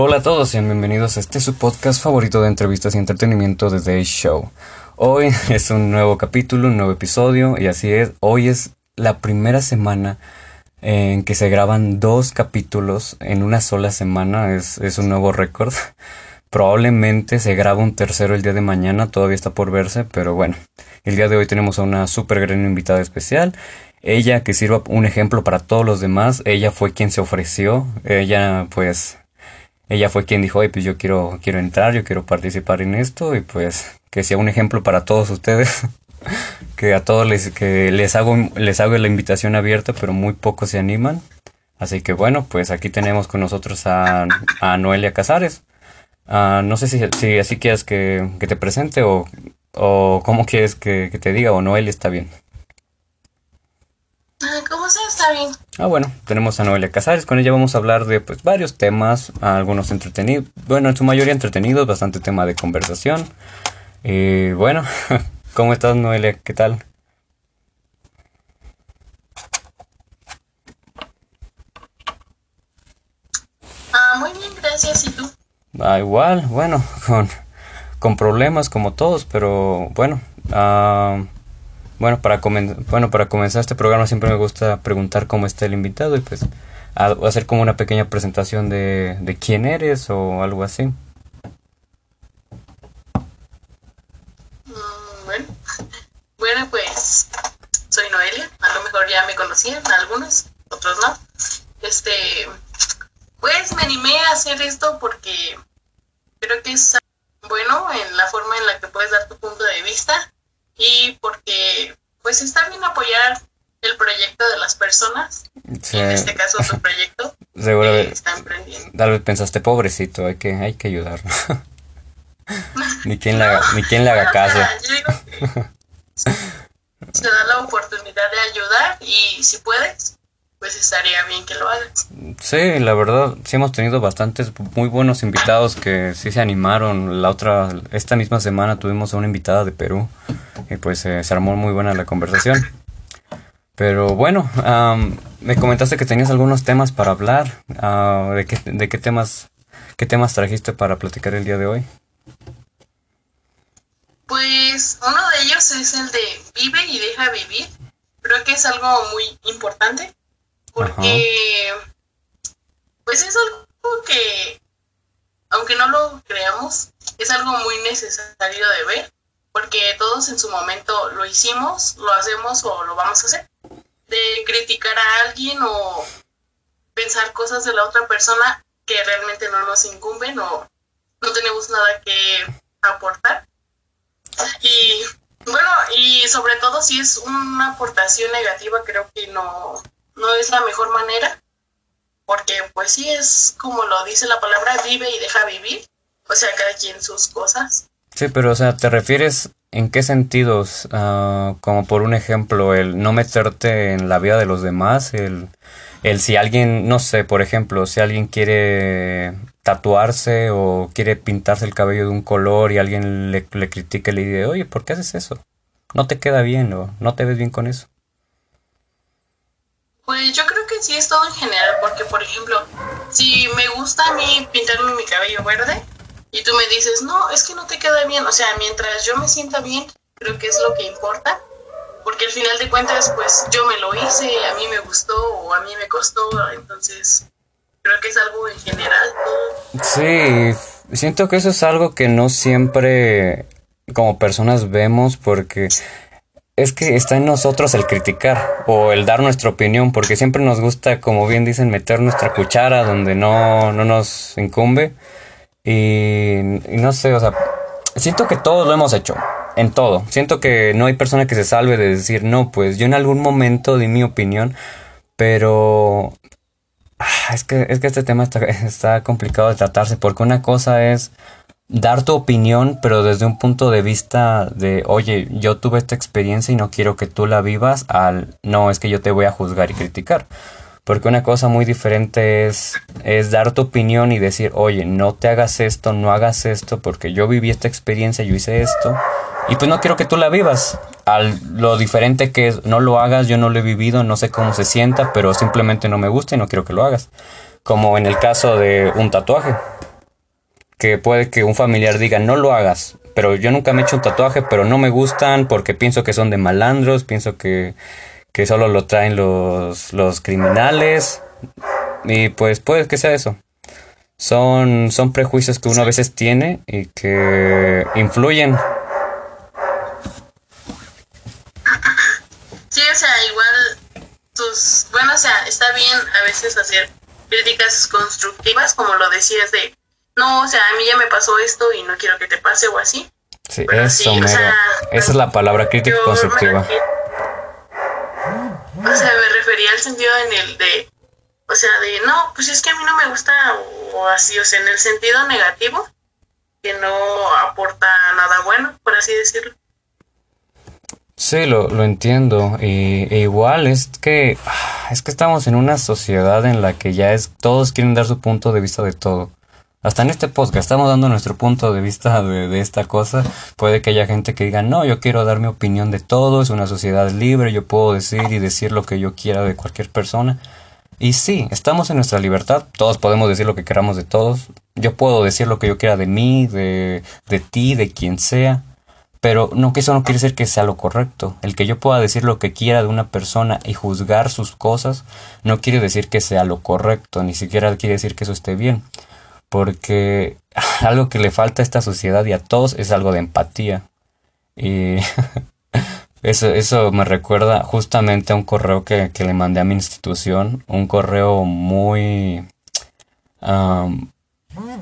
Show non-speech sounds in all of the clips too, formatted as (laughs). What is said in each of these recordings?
Hola a todos y bienvenidos a este su podcast favorito de entrevistas y entretenimiento de Day Show. Hoy (laughs) es un nuevo capítulo, un nuevo episodio y así es, hoy es la primera semana en que se graban dos capítulos en una sola semana, es, es un nuevo récord. (laughs) Probablemente se graba un tercero el día de mañana, todavía está por verse, pero bueno, el día de hoy tenemos a una super gran invitada especial. Ella que sirva un ejemplo para todos los demás, ella fue quien se ofreció, ella pues, ella fue quien dijo, oye, pues yo quiero, quiero entrar, yo quiero participar en esto y pues que sea un ejemplo para todos ustedes. (laughs) que a todos les, que les hago, les hago la invitación abierta, pero muy pocos se animan. Así que bueno, pues aquí tenemos con nosotros a, a Noelia Casares. Ah, no sé si, si así quieres que, te presente o, o cómo quieres que, te diga o Noelia está bien. Ah, ¿Cómo sea? Está bien. Ah, bueno, tenemos a Noelia Casares. Con ella vamos a hablar de pues varios temas, algunos entretenidos, bueno, en su mayoría entretenidos, bastante tema de conversación. Y bueno, (laughs) ¿cómo estás Noelia? ¿Qué tal? Ah, muy bien, gracias. ¿Y tú? Ah, igual, bueno, (laughs) con, con problemas como todos, pero bueno. Ah, bueno, para bueno, para comenzar este programa siempre me gusta preguntar cómo está el invitado y pues hacer como una pequeña presentación de, de quién eres o algo así. Mm, bueno, (laughs) bueno, pues soy Noelia, a lo mejor ya me conocían, algunos, otros no. Este, pues me animé a hacer esto porque creo que es bueno en la forma en la que puedes dar tu punto de vista y porque pues está bien apoyar el proyecto de las personas. En este caso tu (laughs) proyecto. Seguro Tal vez pensaste, pobrecito, hay que, hay que ayudarlo. (laughs) ni quien, le haga, ni quien le haga caso. (laughs) se da la oportunidad de ayudar y si puedes, pues estaría bien que lo hagas. Sí, la verdad, sí hemos tenido bastantes muy buenos invitados que sí se animaron. La otra, esta misma semana tuvimos a una invitada de Perú y pues eh, se armó muy buena la conversación. Pero bueno, me comentaste que tenías algunos temas para hablar. Ah, ¿de, qué, ¿De qué temas qué temas trajiste para platicar el día de hoy? Pues uno de ellos es el de vive y deja vivir. Creo que es algo muy importante porque pues es algo que, aunque no lo creamos, es algo muy necesario de ver, porque todos en su momento lo hicimos, lo hacemos o lo vamos a hacer. De criticar a alguien o pensar cosas de la otra persona que realmente no nos incumben o no tenemos nada que aportar. Y bueno, y sobre todo si es una aportación negativa, creo que no, no es la mejor manera, porque pues sí es como lo dice la palabra, vive y deja vivir, o sea, cada quien sus cosas. Sí, pero o sea, ¿te refieres en qué sentidos? Ah, como por un ejemplo, el no meterte en la vida de los demás, el, el si alguien, no sé, por ejemplo, si alguien quiere tatuarse o quiere pintarse el cabello de un color y alguien le, le critica y le dice, oye, ¿por qué haces eso? No te queda bien o no te ves bien con eso. Que sí es todo en general, porque por ejemplo, si me gusta a mí pintarme mi cabello verde y tú me dices, no, es que no te queda bien, o sea, mientras yo me sienta bien, creo que es lo que importa, porque al final de cuentas, pues yo me lo hice, a mí me gustó o a mí me costó, entonces creo que es algo en general. Sí, siento que eso es algo que no siempre como personas vemos porque es que está en nosotros el criticar o el dar nuestra opinión, porque siempre nos gusta, como bien dicen, meter nuestra cuchara donde no, no nos incumbe. Y, no sé, o sea, siento que todos lo hemos hecho, en todo. Siento que no hay persona que se salve de decir, no, pues yo en algún momento di mi opinión, pero ah, es que, es que este tema está, (laughs) está complicado de tratarse, porque una cosa es dar tu opinión, pero desde un punto de vista de, oye, yo tuve esta experiencia y no quiero que tú la vivas, al, no, es que yo te voy a juzgar y criticar. Porque una cosa muy diferente es, es dar tu opinión y decir, oye, no te hagas esto, no hagas esto, porque yo viví esta experiencia, yo hice esto, y pues no quiero que tú la vivas. Al, lo diferente que es, no lo hagas, yo no lo he vivido, no sé cómo se sienta, pero simplemente no me gusta y no quiero que lo hagas. Como en el caso de un tatuaje que puede que un familiar diga no lo hagas, pero yo nunca me he hecho un tatuaje, pero no me gustan porque pienso que son de malandros, pienso que, que solo lo traen los, los criminales y pues puede que sea eso. Son, son prejuicios que uno a veces tiene y que influyen. Sí, o sea, igual tus, bueno, o sea, está bien a veces hacer críticas constructivas, como lo decías de no, o sea, a mí ya me pasó esto y no quiero que te pase o así. Sí, eso, Esa es la palabra crítica constructiva. o sea, me refería al sentido en el de, o sea, de, no, pues es que a mí no me gusta o así, o sea, en el sentido negativo, que no aporta nada bueno, por así decirlo. Sí, lo, lo entiendo. Y, e igual es que ah, es que estamos en una sociedad en la que ya es todos quieren dar su punto de vista de todo. Hasta en este podcast estamos dando nuestro punto de vista de, esta cosa. Puede que haya gente que diga, no, yo quiero dar mi opinión de todo, es una sociedad libre, yo puedo decir y decir lo que yo quiera de cualquier persona. Y sí, estamos en nuestra libertad, todos podemos decir lo que queramos de todos. Yo puedo decir lo que yo quiera de mí, de, de ti, de quien sea. Pero no que eso no quiere decir que sea lo correcto. El que yo pueda decir lo que quiera de una persona y juzgar sus cosas no quiere decir que sea lo correcto, ni siquiera quiere decir que eso esté bien porque (laughs) algo que le falta a esta sociedad y a todos es algo de empatía. Y (laughs) eso, eso me recuerda justamente a un correo que, le mandé a mi institución, un correo muy,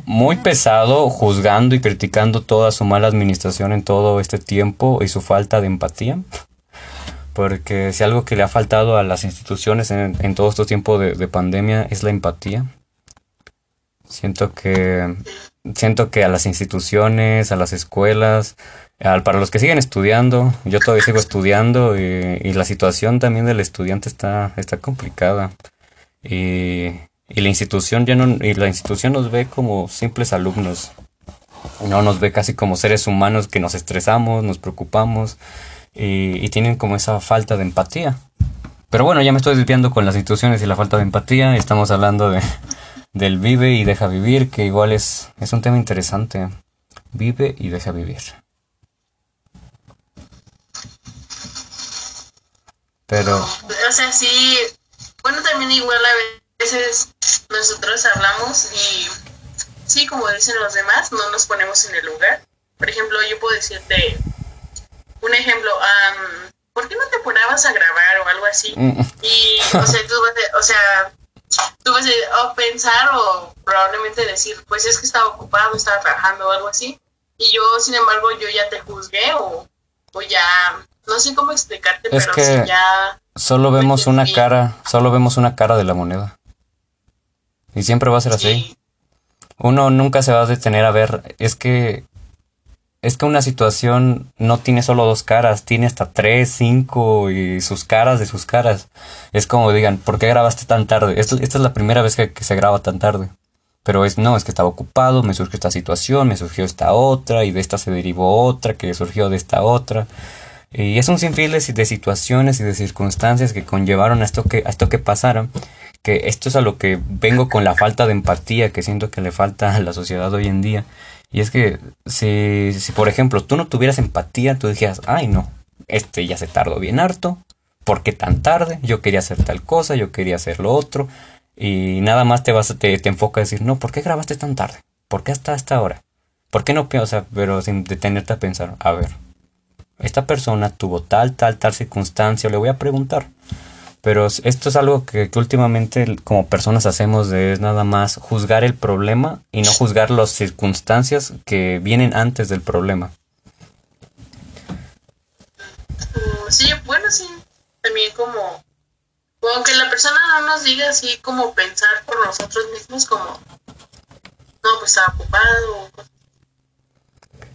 muy pesado, juzgando y criticando toda su mala administración en todo este tiempo y su falta de empatía. (laughs) Porque si algo que le ha faltado a las instituciones en, en todo este tiempo de pandemia es la empatía Siento que siento que a las instituciones, a las escuelas, para los que siguen estudiando, yo todavía sigo estudiando y, la situación también del estudiante está, está complicada. Y, y, la institución ya no, y la institución nos ve como simples alumnos. No nos ve casi como seres humanos que nos estresamos, nos preocupamos y, y tienen como esa falta de empatía. Pero bueno, ya me estoy desviando con las instituciones y la falta de empatía. Estamos hablando de, del vive y deja vivir, que igual es, es un tema interesante. Vive y deja vivir. Pero... O sea, sí, bueno, también igual a veces nosotros hablamos y sí, como dicen los demás, no nos ponemos en el lugar. Por ejemplo, yo puedo decirte un ejemplo, ¿por qué no te ponabas a grabar o algo así? Mm. Y, o sea, tú, o sea, tú vas a pensar o probablemente decir, pues es que estaba ocupado, estaba trabajando o algo así. Y yo, sin embargo, yo ya te juzgué o, o ya, no sé cómo explicarte, pero que ya... Solo vemos una cara, solo vemos una cara de la moneda. Y siempre va a ser así. Uno nunca se va a detener a ver, es que es que una situación no tiene solo dos caras, tiene hasta tres, cinco y sus caras de sus caras. Es como digan, ¿por qué grabaste tan tarde? Esta, es la primera vez que, se graba tan tarde. Pero es, no, es que estaba ocupado, me surgió esta situación, me surgió esta otra, y de esta se derivó otra, que surgió de esta otra. Y es un sinfín de, situaciones y de circunstancias que conllevaron a esto que, a esto que pasara. Que esto es a lo que vengo con la falta de empatía que siento que le falta a la sociedad hoy en día y es que si, si, por ejemplo, tú no tuvieras empatía, tú dijeras, ay no, este ya se tardó bien harto, ¿por qué tan tarde? Yo quería hacer tal cosa, yo quería hacer lo otro. Y nada más te vas te, te enfoca a decir, no, ¿por qué grabaste tan tarde? ¿Por qué hasta esta hora? ¿Por qué no? O sea, pero sin detenerte a pensar, a ver, esta persona tuvo tal, tal, tal circunstancia, le voy a preguntar. Pero esto es algo que, últimamente como personas hacemos de es nada más juzgar el problema y no juzgar las circunstancias que vienen antes del problema. Sí, bueno, sí. También como, aunque la persona no nos diga así como pensar por nosotros mismos como, no, pues está ocupado.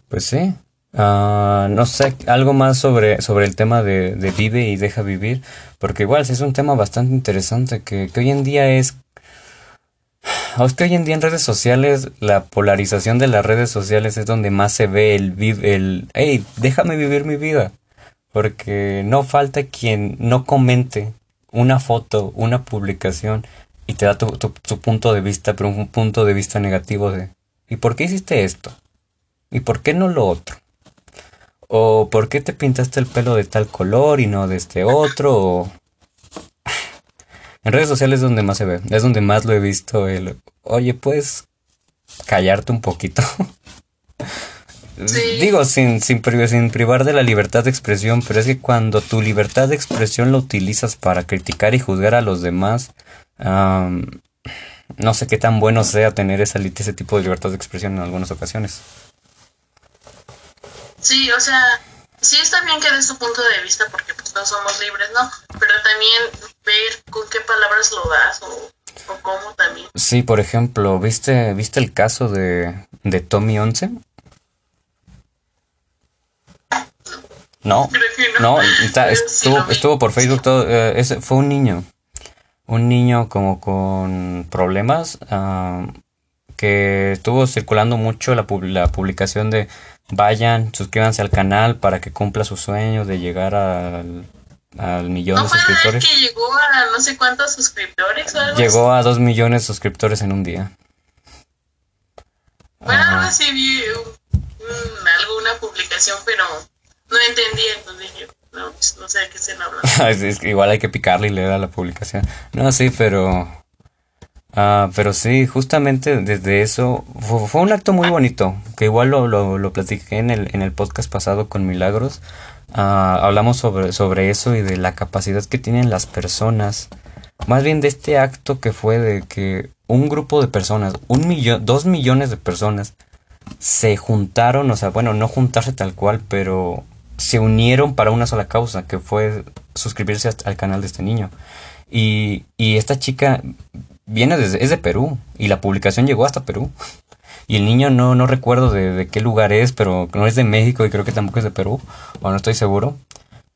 Pues sí. Ah, no sé, algo más sobre, sobre el tema de, de, vive y deja vivir, porque igual es un tema bastante interesante que, que hoy en día es... Es que hoy en día en redes sociales, la polarización de las redes sociales es donde más se ve el, el hey, déjame vivir mi vida. Porque no falta quien no comente una foto, una publicación y te da tu, tu, tu punto de vista, pero un punto de vista negativo de, ¿Y por qué hiciste esto? ¿Y por qué no lo otro? ¿O por qué te pintaste el pelo de tal color y no de este otro? (sighs) En redes sociales es donde más se ve, es donde más lo he visto. El, Oye, puedes callarte un poquito. (laughs) Digo, sin, sin, sin, privar de la libertad de expresión, pero es que cuando tu libertad de expresión lo utilizas para criticar y juzgar a los demás, no sé qué tan bueno sea tener esa, ese tipo de libertad de expresión en algunas ocasiones. Sí, o sea, sí está bien que des tu punto de vista porque pues no somos libres, ¿no? Pero también ver con qué palabras lo das o, cómo también. Sí, por ejemplo, ¿viste, ¿viste el caso de, de Tommy Once? No, no, estuvo, estuvo por Facebook todo, eh, ese, fue un niño, un niño como con problemas, ah, que estuvo circulando mucho la, la publicación de Vayan, suscríbanse al canal para que cumpla su sueño de llegar al, al millón de suscriptores. que llegó a no sé cuántos suscriptores Llegó a dos millones de suscriptores en un día. Bueno, algo así vi alguna publicación, pero no entendí, entonces dije, no, pues, no sé de qué se habla. (laughs) igual hay que picarle y leer a la publicación. No, sí, pero Ah, pero sí, justamente desde eso fue, un acto muy bonito, que igual lo, lo, platiqué en el, en el podcast pasado con Milagros. Ah, hablamos sobre, sobre eso y de la capacidad que tienen las personas, más bien de este acto que fue de que un grupo de personas, un millón, dos millones de personas, se juntaron, o sea, bueno, no juntarse tal cual, pero se unieron para una sola causa, que fue suscribirse al canal de este niño. Y, y esta chica viene desde, es de Perú y la publicación llegó hasta Perú. Y el niño no, no recuerdo de, qué lugar es, pero no es de México y creo que tampoco es de Perú, o no estoy seguro.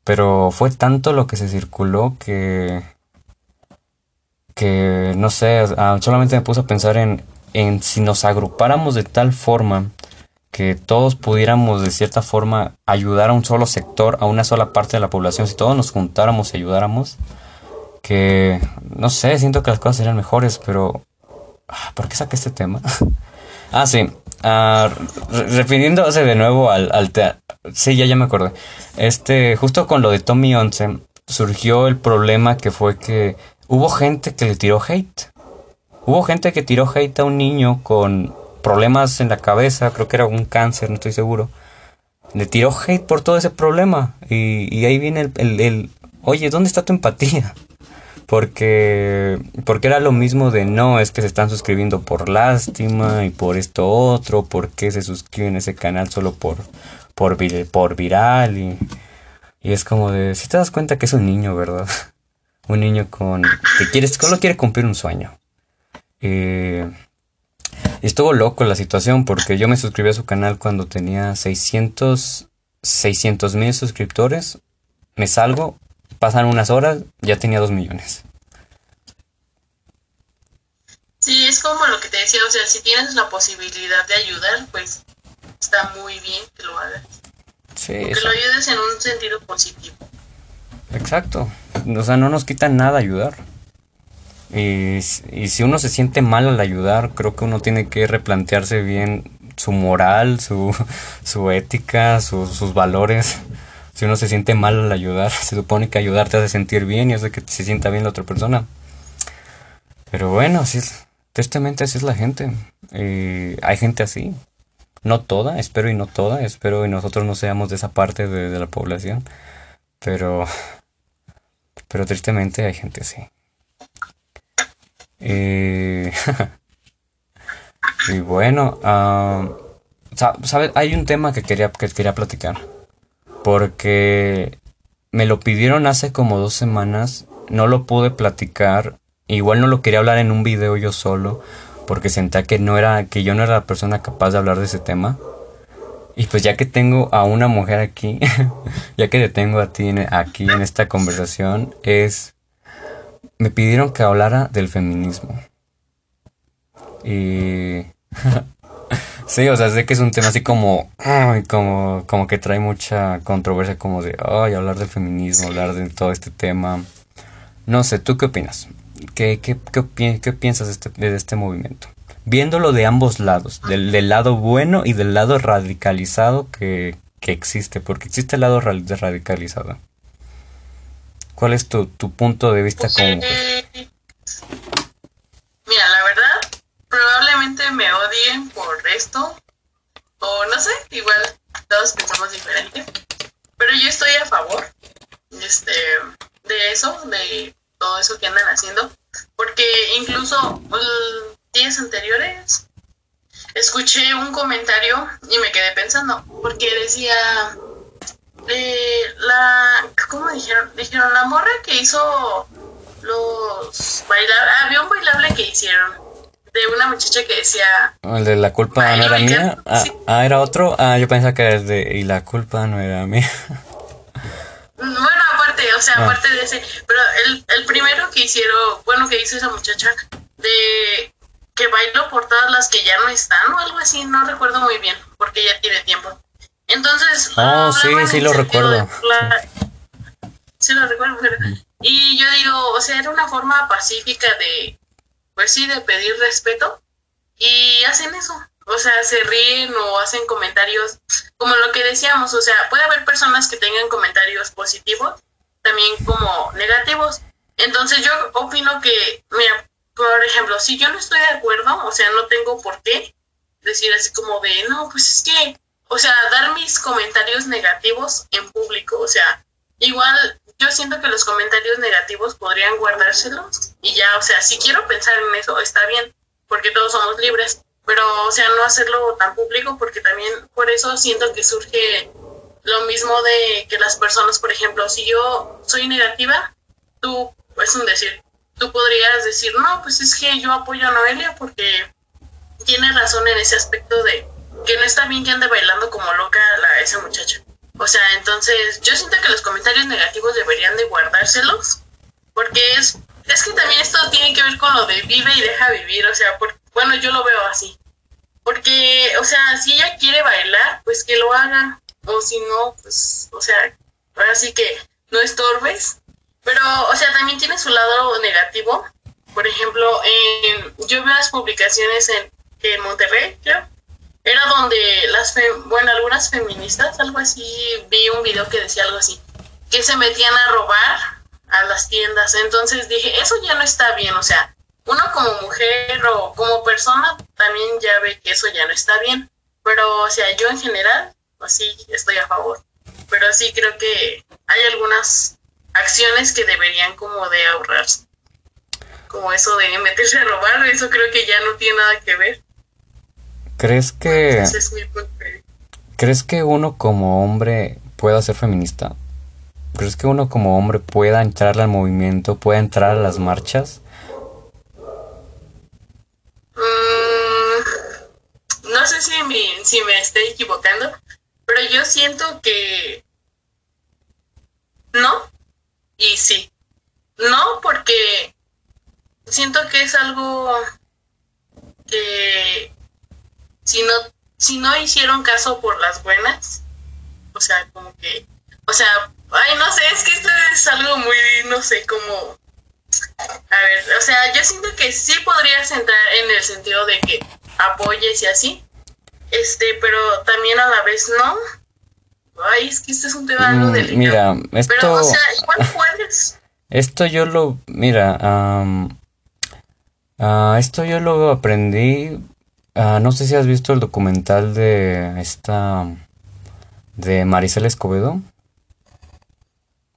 Pero fue tanto lo que se circuló que, que no sé, solamente me puse a pensar en, en si nos agrupáramos de tal forma que todos pudiéramos de cierta forma ayudar a un solo sector, a una sola parte de la población, si todos nos juntáramos y ayudáramos, que, no sé, siento que las cosas serían mejores, pero... Ah, ¿Por qué saqué este tema? (laughs) ah, sí. Uh, refiriéndose de nuevo al, al teatro. Sí, ya, ya me acordé. Este, justo con lo de Tommy 11, surgió el problema que fue que hubo gente que le tiró hate. Hubo gente que tiró hate a un niño con problemas en la cabeza, creo que era un cáncer, no estoy seguro. Le tiró hate por todo ese problema. Y, y ahí viene el, el, el, oye, ¿dónde está tu empatía? Porque porque era lo mismo de no es que se están suscribiendo por lástima y por esto otro por qué se suscriben a ese canal solo por por, por viral y, y es como de si te das cuenta que es un niño verdad (laughs) un niño con que quiere solo quiere cumplir un sueño. Eh, estuvo loco la situación porque yo me suscribí a su canal cuando tenía 600 600 mil suscriptores. Me salgo pasan unas horas, ya tenía dos millones. Sí, es como lo que te decía, o sea, si tienes la posibilidad de ayudar, pues está muy bien que lo hagas. Sí, que lo ayudes en un sentido positivo. Exacto. O sea, no nos quita nada ayudar. Y, y, si uno se siente mal al ayudar, creo que uno tiene que replantearse bien su moral, su, (laughs) su ética, sus valores si uno se siente mal al ayudar, (laughs) se supone que ayudar te hace sentir bien y hace que se sienta bien la otra persona. Pero bueno, así es, tristemente así es la gente. hay gente así. No toda, espero y no toda, espero y nosotros no seamos de esa parte de, la población. Pero, pero tristemente hay gente así. (laughs) y bueno, uh, ¿sabes? Hay un tema que quería, que quería platicar porque me lo pidieron hace como dos semanas, no lo pude platicar, igual no lo quería hablar en un video yo solo, porque sentía que no era, que yo no era la persona capaz de hablar de ese tema. Y pues ya que tengo a una mujer aquí, (laughs) ya que te tengo a ti aquí en esta conversación, es, me pidieron que hablara del feminismo. Y (laughs) Sí, o sea, sé que es un tema así como, como, como que trae mucha controversia, como de, ay, hablar del feminismo, hablar de todo este tema. No sé, ¿tú qué opinas? ¿Qué, qué, qué, qué piensas de este, de este movimiento? viéndolo de ambos lados, del, lado bueno y del lado radicalizado que, existe, porque existe el lado radicalizado. ¿Cuál es tu, punto de vista como Mira, la verdad, probablemente me odien por esto, o no sé, igual todos pensamos diferente, pero yo estoy a favor este, de eso, de todo eso que andan haciendo, porque incluso días anteriores escuché un comentario y me quedé pensando, porque decía, eh, la, ¿cómo dijeron? Dijeron, la morra que hizo los bailar, había un bailable que hicieron de una muchacha que decía... ¿El de la culpa no era mía? Ah, ah, ¿era otro? Ah, yo pensaba que era el de y la culpa no era mía. Bueno, aparte, o sea, ah. aparte de ese, pero el, el primero que hicieron, bueno, que hizo esa muchacha, de que bailó por todas las que ya no están o algo así, no recuerdo muy bien, porque ya tiene tiempo. Entonces, oh, sí, sí lo recuerdo. sí lo recuerdo, y yo digo, o sea, era una forma pacífica de, pues sí, de pedir respeto, y hacen eso, o sea, se ríen o hacen comentarios, como lo que decíamos, o sea, puede haber personas que tengan comentarios positivos, también como negativos. Entonces yo opino que, mira, por ejemplo, si yo no estoy de acuerdo, o sea, no tengo por qué decir así como de, no, pues es que, o sea, dar mis comentarios negativos en público, o sea, igual yo siento que los comentarios negativos podrían guardárselos y ya, o sea, si quiero pensar en eso, está bien, porque todos somos libres, pero, o sea, no hacerlo tan público porque también por eso siento que surge lo mismo de que las personas, por ejemplo, si yo soy negativa, tú, es un decir, tú podrías decir, no, pues es que yo apoyo a Noelia porque tiene razón en ese aspecto de que no está bien que ande bailando como loca la, esa muchacha. O sea, entonces yo siento que los comentarios negativos deberían de guardárselos porque es, es que también esto tiene que ver con lo de vive y deja vivir, o sea, bueno, yo lo veo así. Porque, o sea, si ella quiere bailar, pues que lo haga. O si no, pues, o sea, ahora sí que no estorbes pero, o sea, también tiene su lado negativo. Por ejemplo, yo veo las publicaciones en, en Monterrey, creo. Era donde las, bueno, algunas feministas, algo así, vi un video que decía algo así, que se metían a robar a las tiendas. Entonces dije, eso ya no está bien, o sea, uno como mujer o como persona también ya ve que eso ya no está bien. Pero, o sea, yo en general, pues sí, estoy a favor. Pero sí creo que hay algunas acciones que deberían como de ahorrarse. Como eso de meterse a robar, eso creo que ya no tiene nada que ver. ¿Crees que... ¿Crees que uno como hombre pueda ser feminista? ¿Crees que uno como hombre pueda entrar al movimiento, pueda entrar a las marchas? Mm, no sé si si me estoy equivocando, pero yo siento que no, y sí. No, porque siento que es algo que si no, si no hicieron caso por las buenas, o sea, como que, o sea, ay, no sé, es que esto es algo muy, no sé, como, a ver, o sea, yo siento que sí podrías entrar en el sentido de que apoyes y así, este, pero también a la vez no, Ay, es que este es un tema mm, Mira, esto... Pero, o sea, igual (laughs) puedes. Esto yo lo... Mira, uh, esto yo lo aprendí... Uh, no sé si has visto el documental de esta... De Maricela Escobedo.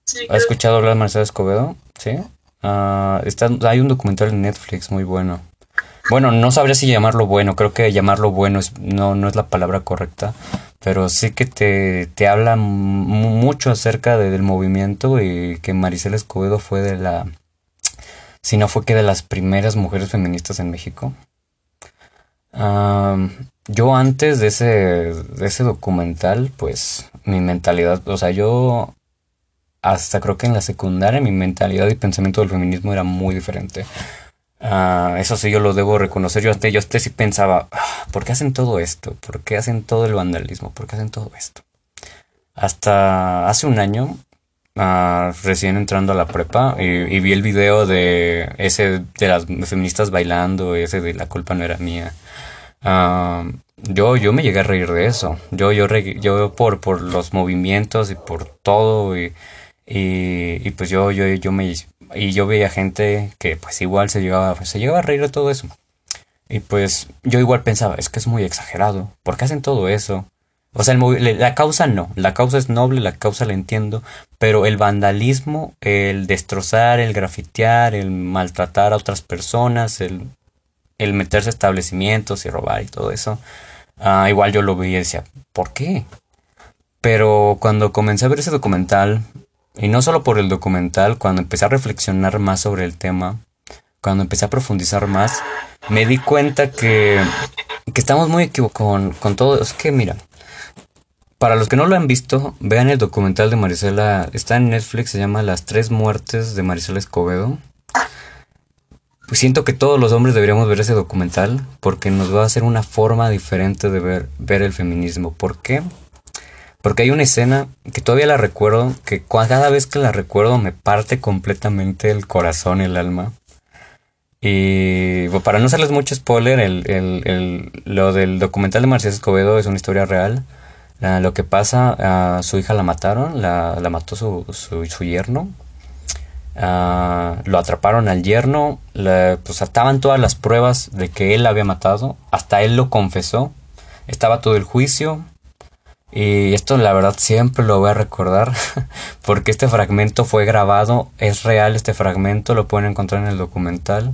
Sí, ¿Has escuchado hablar de Maricela Escobedo? Sí. Uh, está, hay un documental en Netflix muy bueno. Bueno, no sabría si llamarlo bueno, creo que llamarlo bueno es, no, no es la palabra correcta, pero sí que te, te habla mucho acerca del movimiento y que Maricela Escobedo fue de la, si no fue que de las primeras mujeres feministas en México. Yo antes de ese, de ese documental, pues mi mentalidad, o sea, yo hasta creo que en la secundaria mi mentalidad y pensamiento del feminismo era muy diferente. Ah, eso sí, yo lo debo reconocer. Yo hasta, yo hasta sí pensaba, ah, ¿por qué hacen todo esto? ¿Por qué hacen todo el vandalismo? ¿Por qué hacen todo esto? Hasta hace un año ah, recién entrando a la prepa y, vi el video de ese de las feministas bailando, ese de la culpa no era mía. Ah, yo, yo me llegué a reír de eso. Yo, yo, yo por, por los movimientos y por todo y, y, pues yo, yo, yo me y yo veía gente que pues igual se llegaba, se llegaba a reír de todo eso. Y pues yo igual pensaba, es que es muy exagerado. ¿Por qué hacen todo eso? O sea, la causa no, la causa es noble, la causa la entiendo, pero el vandalismo, el destrozar, el grafitear, el maltratar a otras personas, el, el meterse a establecimientos y robar y todo eso, ah, igual yo lo veía y decía, ¿por qué? Pero cuando comencé a ver ese documental, y no solo por el documental, cuando empecé a reflexionar más sobre el tema, cuando empecé a profundizar más, me di cuenta que, que estamos muy equivocados con, todo. Es que, mira, para los que no lo han visto, vean el documental de Marisela. Está en Netflix, se llama Las tres muertes de Marisela Escobedo. Pues siento que todos los hombres deberíamos ver ese documental porque nos va a hacer una forma diferente de ver, ver el feminismo. ¿Por qué? Porque hay una escena que todavía la recuerdo, que cada vez que la recuerdo me parte completamente el corazón, el alma. Y para no hacerles mucho spoiler, el, lo del documental de Marcelo Escobedo es una historia real. lo que pasa, a su hija la mataron, la, mató su, su, yerno. Lo atraparon al yerno, pues ataban todas las pruebas de que él la había matado, hasta él lo confesó. Estaba todo el juicio, y esto la verdad siempre lo voy a recordar (laughs) porque este fragmento fue grabado, es real este fragmento, lo pueden encontrar en el documental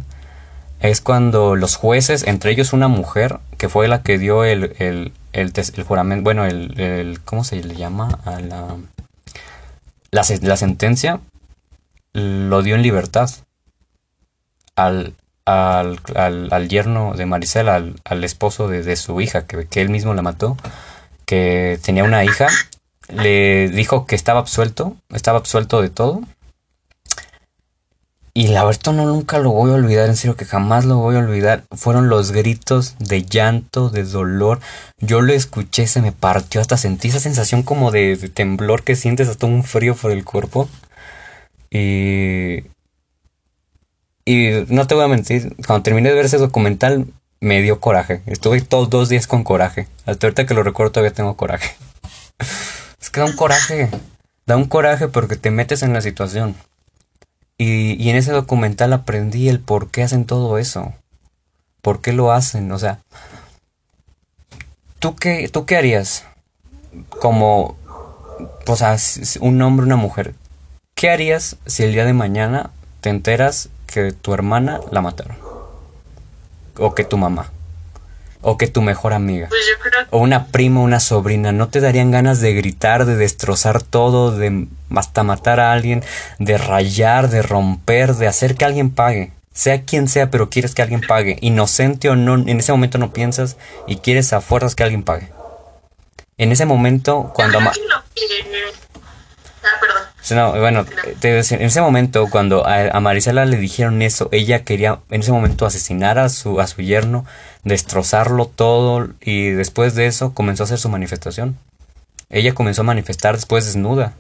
es cuando los jueces, entre ellos una mujer, que fue la que dio el, el, el, juramento, bueno, el, ¿cómo se le llama? A la, la, sentencia, lo dio en libertad al, al, al, al yerno de Maricela, al, al esposo de, de, su hija, que, que él mismo la mató, que tenía una hija, le dijo que estaba absuelto, estaba absuelto de todo y la verdad no nunca lo voy a olvidar, en serio que jamás lo voy a olvidar. Fueron los gritos de llanto, de dolor. Yo lo escuché, se me partió, hasta sentí esa sensación como de, temblor que sientes hasta un frío por el cuerpo. Y... Y no te voy a mentir, cuando terminé de ver ese documental me dio coraje. Estuve todos dos días con coraje. Hasta ahorita que lo recuerdo todavía tengo coraje. (laughs) es que da un coraje. Da un coraje porque te metes en la situación. Y, en ese documental aprendí el por qué hacen todo eso. ¿Por qué lo hacen? O sea, ¿tú qué, tú qué harías? Como, o sea, un hombre, una mujer. ¿Qué harías si el día de mañana te enteras que tu hermana la mataron? O que tu mamá o que tu mejor amiga. Pues yo creo... O una prima, una sobrina. ¿No te darían ganas de gritar, de destrozar todo, de hasta matar a alguien, de rayar, de romper, de hacer que alguien pague? Sea quien sea, pero quieres que alguien pague. Inocente o no, en ese momento no piensas y quieres a fuerzas que alguien pague. En ese momento, cuando... Ah, no, bueno, en ese momento cuando a, a, Marisela le dijeron eso, ella quería en ese momento asesinar a su, a su yerno, destrozarlo todo y después de eso comenzó a hacer su manifestación. Ella comenzó a manifestar después desnuda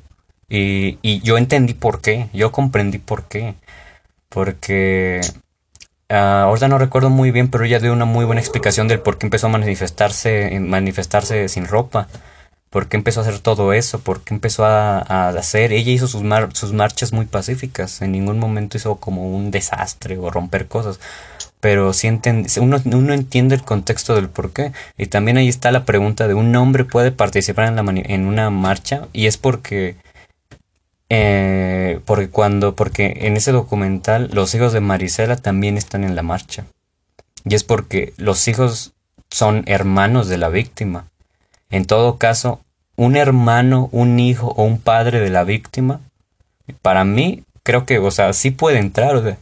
y, y yo entendí por qué, yo comprendí por qué. Porque uh, ahorita no recuerdo muy bien, pero ella dio una muy buena explicación del por qué empezó a manifestarse, manifestarse sin ropa. ¿Por qué empezó a hacer todo eso? ¿Por qué empezó a, hacer? Ella hizo sus, sus marchas muy pacíficas. En ningún momento hizo como un desastre o romper cosas. Pero sí uno, uno entiende el contexto del por qué. Y también ahí está la pregunta de un hombre puede participar en, la en una marcha. Y es porque eh, porque cuando porque en ese documental los hijos de Marisela también están en la marcha y es porque los hijos son hermanos de la víctima en todo caso un hermano, un hijo o un padre de la víctima, para mí creo que, o sea, sí puede entrar.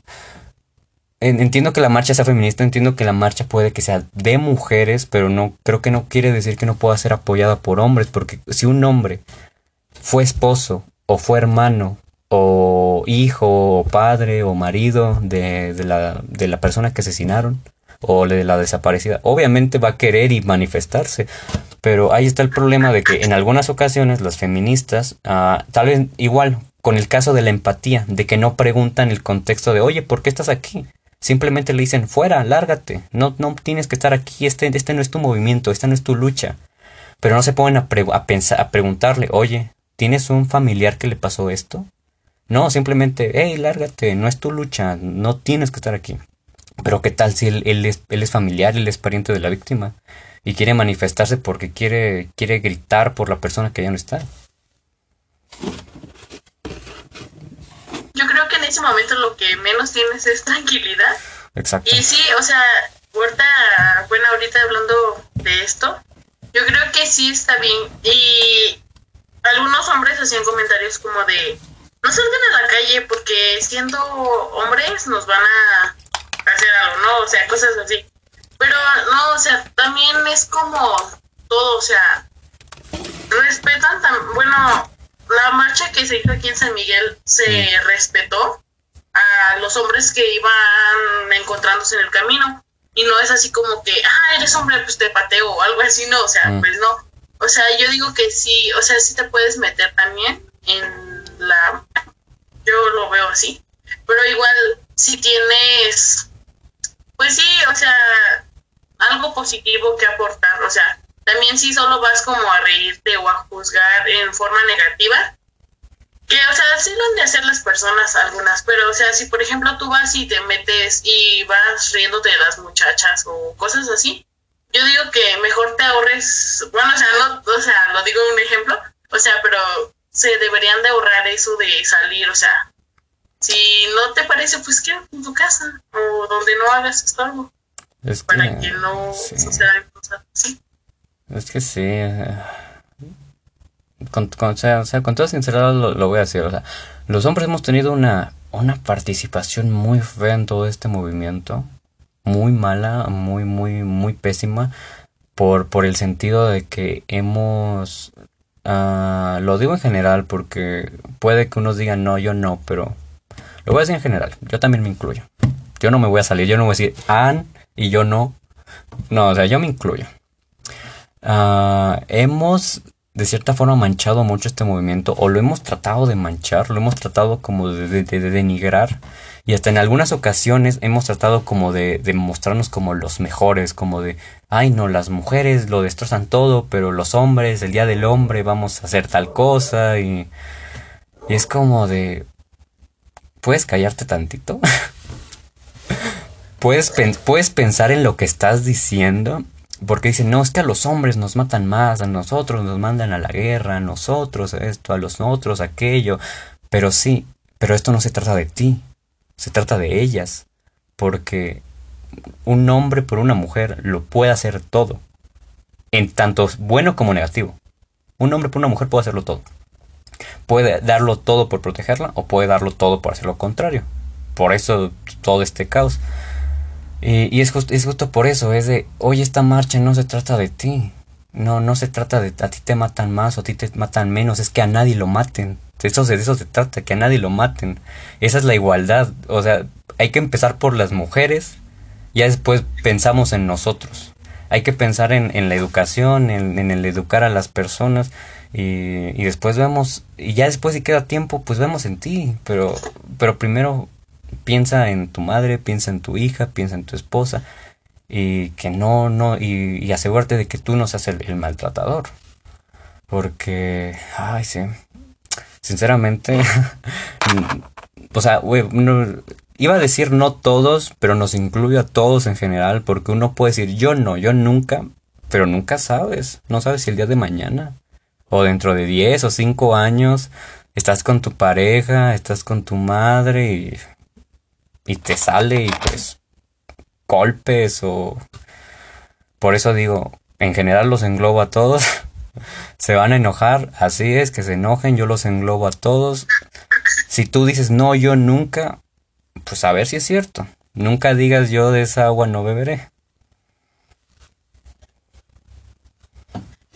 Entiendo que la marcha sea feminista, entiendo que la marcha puede que sea de mujeres, pero no creo que no quiere decir que no pueda ser apoyada por hombres, porque si un hombre fue esposo o fue hermano o hijo o padre o marido de, de, la, de la persona que asesinaron o de la desaparecida, obviamente va a querer y manifestarse. Pero ahí está el problema de que en algunas ocasiones las feministas, ah, tal vez igual, con el caso de la empatía, de que no preguntan el contexto de, oye, ¿por qué estás aquí? Simplemente le dicen, fuera, lárgate, no, no tienes que estar aquí, este, este no es tu movimiento, esta no es tu lucha. Pero no se ponen a, pensar, a preguntarle, oye, ¿tienes un familiar que le pasó esto? No, simplemente, hey, lárgate, no es tu lucha, no tienes que estar aquí. Pero ¿qué tal si él, él, es, él es familiar, él es pariente de la víctima? Y quiere manifestarse porque quiere, quiere gritar por la persona que ya no está. Yo creo que en ese momento lo que menos tienes es tranquilidad. Exacto. Y sí, o sea, ahorita, bueno, ahorita hablando de esto, yo creo que sí está bien. Y algunos hombres hacían comentarios como de, no salgan a la calle porque siendo hombres nos van a hacer algo, ¿no? O sea, cosas así. Pero no, o sea, también es como todo, o sea, respetan, tan, bueno, la marcha que se hizo aquí en San Miguel se respetó a los hombres que iban encontrándose en el camino. Y no es así como que, ah, eres hombre, pues te pateo o algo así, no, o sea, mm. pues no. O sea, yo digo que sí, o sea, sí te puedes meter también en la... Yo lo veo así. Pero igual, si tienes, pues sí, o sea, algo positivo que aportar, o sea, también si solo vas como a reírte o a juzgar en forma negativa, que, o sea, sí lo han de hacer las personas algunas, pero, o sea, si por ejemplo tú vas y te metes y vas riéndote de las muchachas o cosas así, yo digo que mejor te ahorres, bueno, o sea, no, o sea, lo digo un ejemplo, o sea, pero se deberían de ahorrar eso de salir, o sea, si no te parece, pues quédate en tu casa o donde no hagas estorbo. Es para que no sucedan cosas así. Es que sí. Eh, con, o, sea, con toda sinceridad lo, voy a decir. O sea, los hombres hemos tenido una, una participación muy fea en todo este movimiento. Muy mala, muy, muy, muy pésima. Por, por el sentido de que hemos... Uh, lo digo en general porque puede que unos digan no, yo no, pero lo voy a decir en general. Yo también me incluyo. Yo no me voy a salir, yo no voy a decir An y yo no. No, o sea, yo me incluyo. Ah, hemos de cierta forma manchado mucho este movimiento o lo hemos tratado de manchar, lo hemos tratado como de, denigrar y hasta en algunas ocasiones hemos tratado como de, de, mostrarnos como los mejores, como de, ay no, las mujeres lo destrozan todo, pero los hombres, el día del hombre vamos a hacer tal cosa y, y es como de, ¿puedes callarte tantito? ¿Puedes, puedes pensar en lo que estás diciendo porque dicen, no, es que a los hombres nos matan más, a nosotros nos mandan a la guerra, a nosotros esto, a los otros aquello. Pero sí, pero esto no se trata de ti, se trata de ellas. Porque un hombre por una mujer lo puede hacer todo. En tanto bueno como negativo. Un hombre por una mujer puede hacerlo todo. Puede darlo todo por protegerla o puede darlo todo por hacer lo contrario. Por eso todo este caos. Y, es, es justo por eso, es de, hoy esta marcha no se trata de ti. No, no se trata de a ti te matan más o a ti te matan menos, es que a nadie lo maten. De eso, de eso se trata, que a nadie lo maten. Esa es la igualdad. O sea, hay que empezar por las mujeres, ya después pensamos en nosotros. Hay que pensar en, en la educación, en, en, el educar a las personas y, después vemos, y ya después si queda tiempo, pues vemos en ti. Pero, pero primero piensa en tu madre, piensa en tu hija, piensa en tu esposa y que no, no, y, asegúrate de que tú no seas el, maltratador. Porque, ay, sí, sinceramente, (laughs) o sea, iba a decir no todos, pero nos incluye a todos en general, porque uno puede decir yo no, yo nunca, pero nunca sabes, no sabes si el día de mañana, o dentro de 10 o 5 años, estás con tu pareja, estás con tu madre y y te sale y pues golpes o... Por eso digo, en general los englobo a todos. (laughs) se van a enojar, así es, que se enojen, yo los englobo a todos. Si tú dices no, yo nunca, pues a ver si es cierto. Nunca digas yo de esa agua no beberé.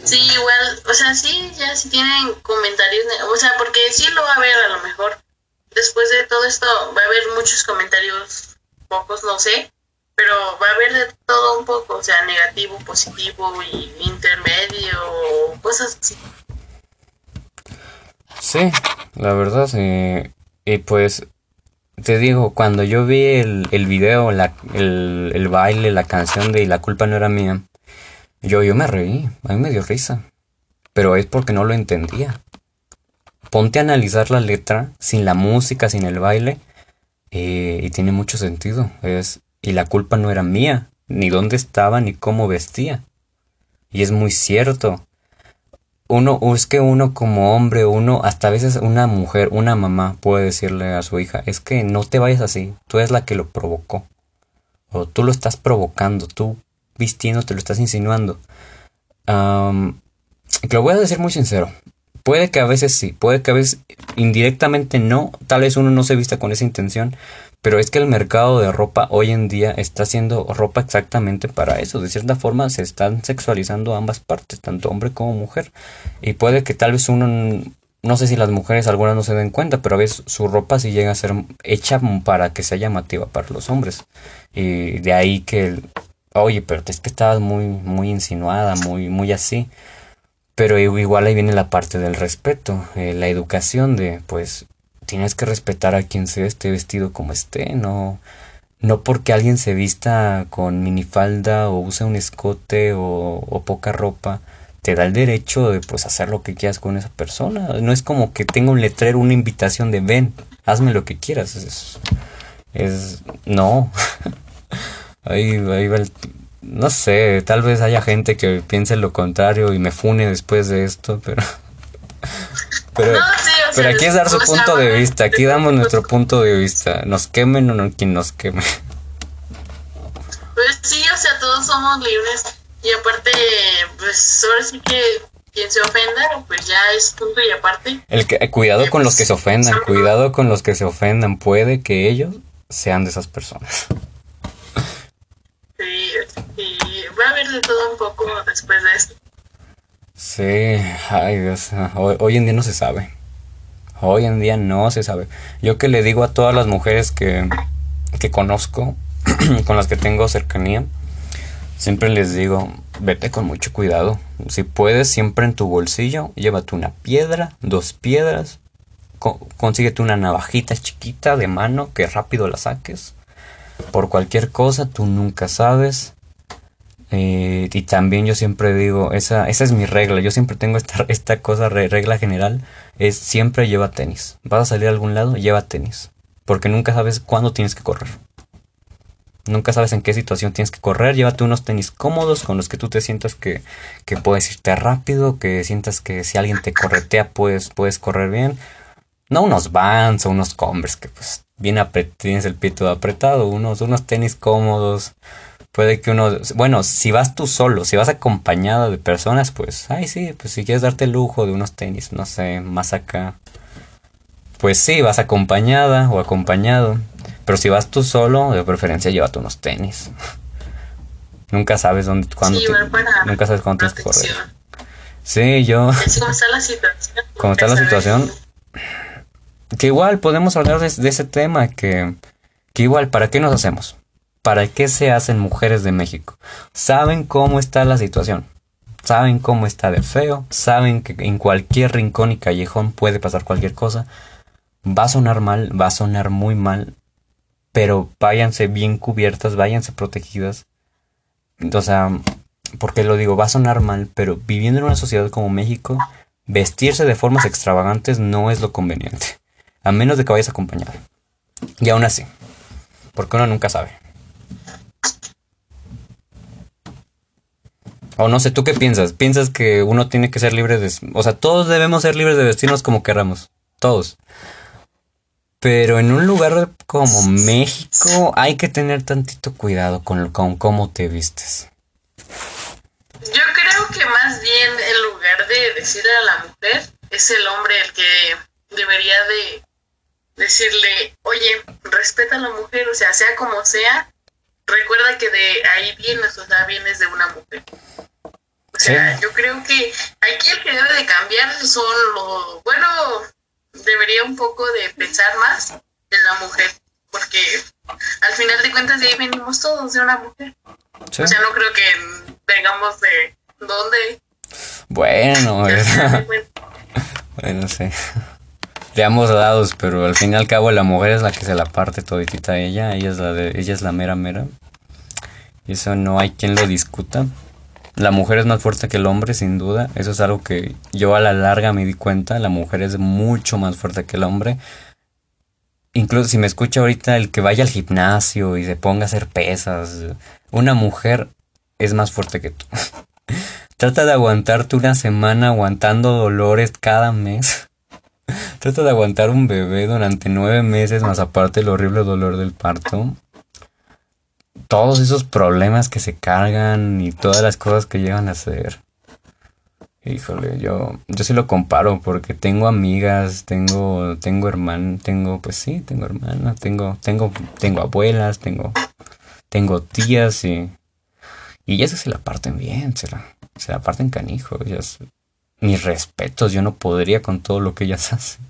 Sí, igual, o sea, sí, ya si tienen comentarios, o sea, porque sí lo va a ver a lo mejor después de todo esto va a haber muchos comentarios, pocos no sé, pero va a haber de todo un poco, o sea, negativo, positivo y intermedio, cosas así. Sí, La verdad, sí. Y pues, te digo, cuando yo vi el, el video, la, el, el baile, la canción de Y la culpa no era mía, yo, yo me reí, a mí me dio risa. Pero es porque no lo entendía. Ponte a analizar la letra sin la música, sin el baile, eh, y tiene mucho sentido. Es, y la culpa no era mía, ni dónde estaba, ni cómo vestía. Y es muy cierto. Uno, es que uno como hombre, uno, hasta a veces una mujer, una mamá puede decirle a su hija, es que no te vayas así, tú eres la que lo provocó. O tú lo estás provocando, tú vistiendo te lo estás insinuando. lo voy a decir muy sincero. Puede que a veces sí, puede que a veces indirectamente no, tal vez uno no se vista con esa intención, pero es que el mercado de ropa hoy en día está haciendo ropa exactamente para eso. De cierta forma se están sexualizando ambas partes, tanto hombre como mujer. Y puede que tal vez uno, no sé si las mujeres algunas no se den cuenta, pero a veces su ropa sí llega a ser hecha para que sea llamativa para los hombres. Y de ahí que, oye, pero es que estabas muy, muy insinuada, muy, muy así. Pero igual ahí viene la parte del respeto, eh, la educación de, pues, tienes que respetar a quien se esté vestido como esté, no, no porque alguien se vista con minifalda o use un escote o, poca ropa, te da el derecho de pues hacer lo que quieras con esa persona. No es como que tenga un letrero, una invitación de ven, hazme lo que quieras. Es, es no. (laughs) ahí, ahí va el, no sé, tal vez haya gente que piense lo contrario y me fune después de esto, pero (laughs) pero, pero aquí es dar su punto de vista, aquí damos nuestro punto de vista, nos quemen o no quien nos queme. Pues sí, o sea, todos somos libres y aparte, pues ahora sí que quien se ofenda, pues ya es punto y aparte. El que, cuidado con los que se ofendan, cuidado con los que se ofendan, puede que ellos sean de esas personas. Sí, voy a ver de todo un poco después de esto. Sí, ay Dios, hoy, en día no se sabe. Hoy en día no se sabe. Yo que le digo a todas las mujeres que, que conozco, (clears throat) con las que tengo cercanía, siempre les digo, vete con mucho cuidado. Si puedes, siempre en tu bolsillo, llévate una piedra, dos piedras, consíguete una navajita chiquita de mano que rápido la saques. Por cualquier cosa, tú nunca sabes. Eh, y también yo siempre digo, esa, esa es mi regla, yo siempre tengo esta, (laughs) esta cosa, regla general, es siempre lleva tenis. Vas a salir a algún lado, lleva tenis. Porque nunca sabes cuándo tienes que correr. Nunca sabes en qué situación tienes que correr. Llévate unos tenis cómodos con los que tú te sientas que, que puedes irte rápido, que sientas que si alguien te corretea puedes, puedes correr bien. No unos Vans o unos Converse que pues bien tienes el pie todo apretado. Unos, unos tenis cómodos puede que uno, bueno, si vas tú solo, si vas acompañado de personas, pues, ay, sí, pues si quieres darte el lujo de unos tenis, no sé, más acá, pues sí, vas acompañada o acompañado, pero si vas tú solo, de preferencia llévate unos tenis. (laughs) nunca sabes dónde, cuándo, nunca sabes cuándo tienes que correr. Sí, yo. ¿Cómo está la situación? ¿Cómo está la situación? Que igual podemos hablar de, ese tema, que, que igual, ¿para qué nos hacemos? ¿Para qué se hacen mujeres de México? Saben cómo está la situación. Saben cómo está de feo. Saben que en cualquier rincón y callejón puede pasar cualquier cosa. Va a sonar mal, va a sonar muy mal. Pero váyanse bien cubiertas, váyanse protegidas. O sea, porque lo digo, va a sonar mal, pero viviendo en una sociedad como México, vestirse de formas extravagantes no es lo conveniente. A menos de que vayas acompañado. Y aún así, porque uno nunca sabe. O no sé, ¿tú qué piensas? ¿Piensas que uno tiene que ser libre de... O sea, todos debemos ser libres de vestirnos como queramos. Todos. Pero en un lugar como México hay que tener tantito cuidado con, con cómo te vistes. Yo creo que más bien en lugar de decirle a la mujer, es el hombre el que debería de decirle, oye, respeta a la mujer, o sea, sea como sea, recuerda que de ahí vienes, o sea, vienes de una mujer. O sea, yo creo que aquí el que debe de cambiar son los, bueno, debería un poco de pensar más en la mujer, porque al final de cuentas de ahí venimos todos de una mujer. O sea, no creo que vengamos de dónde. Bueno, (laughs) bueno, sí. De ambos lados, pero al fin y al cabo la mujer es la que se la parte toditita a ella, ella es la de, ella es la mera mera. Y eso no hay quien lo discuta. La mujer es más fuerte que el hombre, sin duda. Eso es algo que yo a la larga me di cuenta. La mujer es mucho más fuerte que el hombre. Incluso si me escucha ahorita el que vaya al gimnasio y se ponga a hacer pesas, una mujer es más fuerte que tú. (laughs) Trata de aguantarte una semana aguantando dolores cada mes. (laughs) Trata de aguantar un bebé durante nueve meses, más aparte el horrible dolor del parto. Todos esos problemas que se cargan y todas las cosas que llegan a ser. Híjole, yo, yo sí lo comparo porque tengo amigas, tengo, tengo hermanas, tengo, pues sí, tengo hermanas, tengo, tengo, tengo abuelas, tengo, tengo tías y, y ellas se la parten bien, se la, se la parten canijo, ellas, mis respetos, yo no podría con todo lo que ellas (laughs) hacen.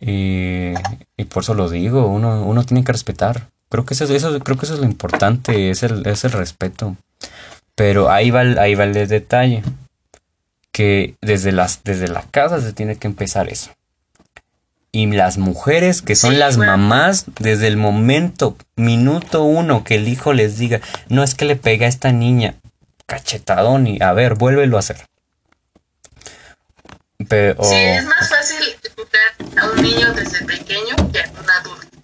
Y, y por eso lo digo, uno, uno tiene que respetar. Creo que eso, eso, creo que eso es lo importante, es el, es el respeto. Pero ahí va, el, ahí va el detalle. Que desde, las, desde la casa se tiene que empezar eso. Y las mujeres que son las mamás, desde el momento, minuto uno, que el hijo les diga, no es que le pega a esta niña, cachetadón y a ver, vuélvelo a hacer. Pero, sí, es más fácil educar a un niño desde pequeño que a un adulto.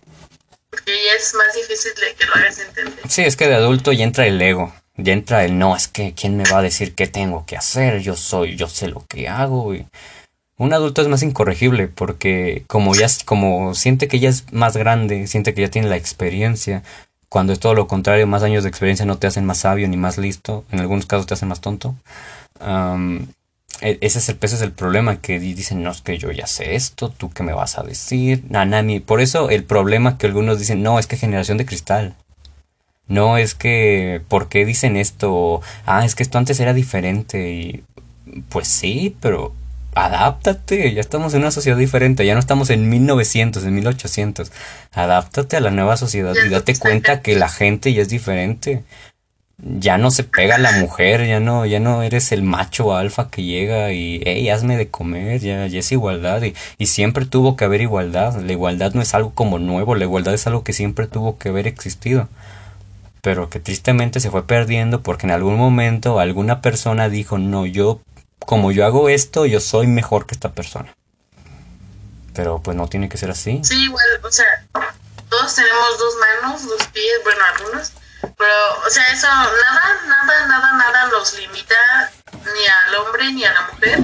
Porque ya es más difícil de que lo hagas entender. Sí, es que de adulto ya entra el ego ya entra el no, es que quién me va a decir qué tengo que hacer, yo soy, yo sé lo que hago. Y un adulto es más incorregible porque como ya como siente que ya es más grande, siente que ya tiene la experiencia, cuando es todo lo contrario, más años de experiencia no te hacen más sabio ni más listo, en algunos casos te hacen más tonto. E, ese es el ese es el problema que dicen, no es que yo ya sé esto, tú qué me vas a decir, Nanami. Por eso el problema que algunos dicen, no, es que generación de cristal. No es que, ¿por qué dicen esto? Ah, es que esto antes era diferente y pues sí, pero adáptate, ya estamos en una sociedad diferente, ya no estamos en 1900, en 1800. Adáptate a la nueva sociedad y date cuenta que la gente ya es diferente. Ya no se pega la mujer, ya no, ya no eres el macho alfa que llega y, hey, hazme de comer, ya, ya es igualdad y, y siempre tuvo que haber igualdad. La igualdad no es algo como nuevo, la igualdad es algo que siempre tuvo que haber existido pero que tristemente se fue perdiendo porque en algún momento alguna persona dijo, no, yo, como yo hago esto, yo soy mejor que esta persona. Pero pues no tiene que ser así. Sí, igual, o sea, todos tenemos dos manos, dos pies, bueno, algunos, pero, o sea, eso, nada, nada, nada, nada los limita ni al hombre ni a la mujer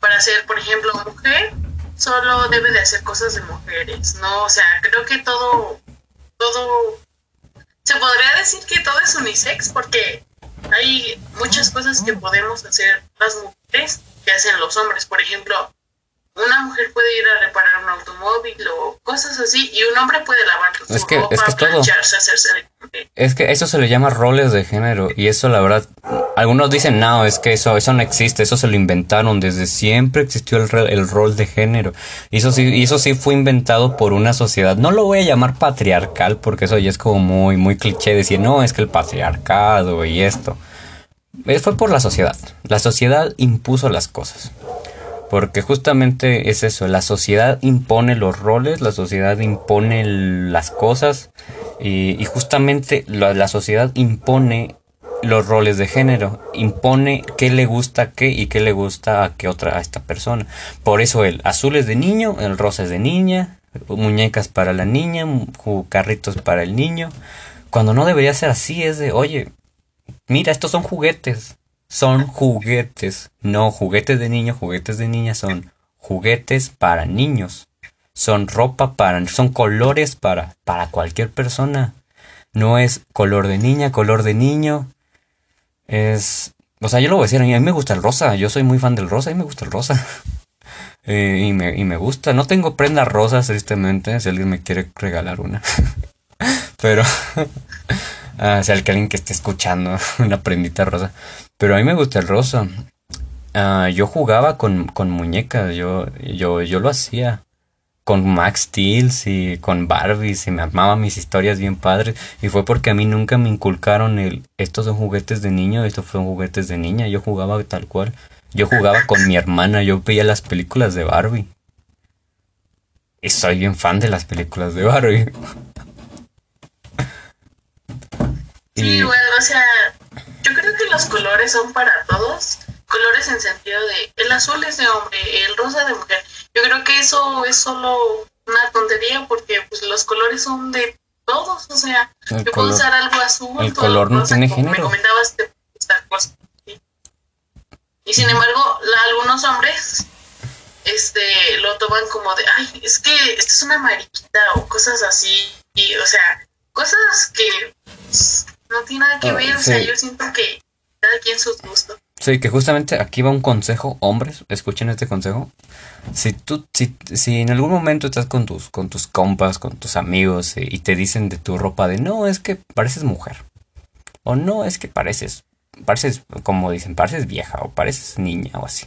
para ser, por ejemplo, mujer, solo debe de hacer cosas de mujeres, ¿no? O sea, creo que todo, todo se podría decir que todo es unisex porque hay muchas cosas que podemos hacer las mujeres que hacen los hombres. Por ejemplo, una mujer puede ir a reparar un automóvil o cosas así y un hombre puede lavar su es que, ropa, es que plancharse, hacerse de... Es que eso se le llama roles de género y eso la verdad algunos dicen no, es que eso eso no existe, eso se lo inventaron, desde siempre existió el, el rol de género. Y eso sí y eso sí fue inventado por una sociedad. No lo voy a llamar patriarcal porque eso ya es como muy muy cliché decir, no, es que el patriarcado y esto. Fue por la sociedad. La sociedad impuso las cosas. Porque justamente es eso, la sociedad impone los roles, la sociedad impone las cosas y, justamente la, sociedad impone los roles de género, impone qué le gusta a qué y qué le gusta a qué otra a esta persona. Por eso el azul es de niño, el rosa es de niña, muñecas para la niña, carritos para el niño. Cuando no debería ser así, es de, oye, mira, estos son juguetes son juguetes, no juguetes de niño, juguetes de niña, son juguetes para niños. Son ropa para, son colores para, para cualquier persona. No es color de niña, color de niño. Es, o sea, yo lo voy a decir, a mí me gusta el rosa, yo soy muy fan del rosa y me gusta el rosa. (laughs) Eh, y, me, y me gusta. No tengo prendas rosas, tristemente, si alguien me quiere regalar una. (laughs) Pero, (laughs) ah, si alguien que esté escuchando (laughs) una prendita rosa. Pero a mí me gusta el rosa. Ah, yo jugaba con, con muñecas, yo, yo, yo lo hacía. Con Max Steel y con Barbie, y me armaba mis historias bien padres. Y fue porque a mí nunca me inculcaron el, estos son juguetes de niño, estos son juguetes de niña. Yo jugaba tal cual. Yo jugaba con mi hermana, yo veía las películas de Barbie. Y soy bien fan de las películas de Barbie. (laughs) Sí, bueno, o sea, yo creo que los colores son para todos. Colores en sentido de el azul es de hombre, el rosa de mujer. Yo creo que eso es solo una tontería porque pues los colores son de todos, o sea, yo puedo usar algo azul, el color no tiene género. Me comentabas de cosas. Y sin embargo, algunos hombres este lo toman como de, ay, es que esto es una mariquita o cosas así, y o sea, cosas que no tiene nada que ah, ver, o sea, yo siento que cada quien sus gustos. Sí, que justamente aquí va un consejo, hombres, escuchen este consejo. Si tú, si, si en algún momento estás con tus, con tus compas, con tus amigos eh, y te dicen de tu ropa de no, es que pareces mujer. O no, es que pareces, pareces, como dicen, pareces vieja o pareces niña o así.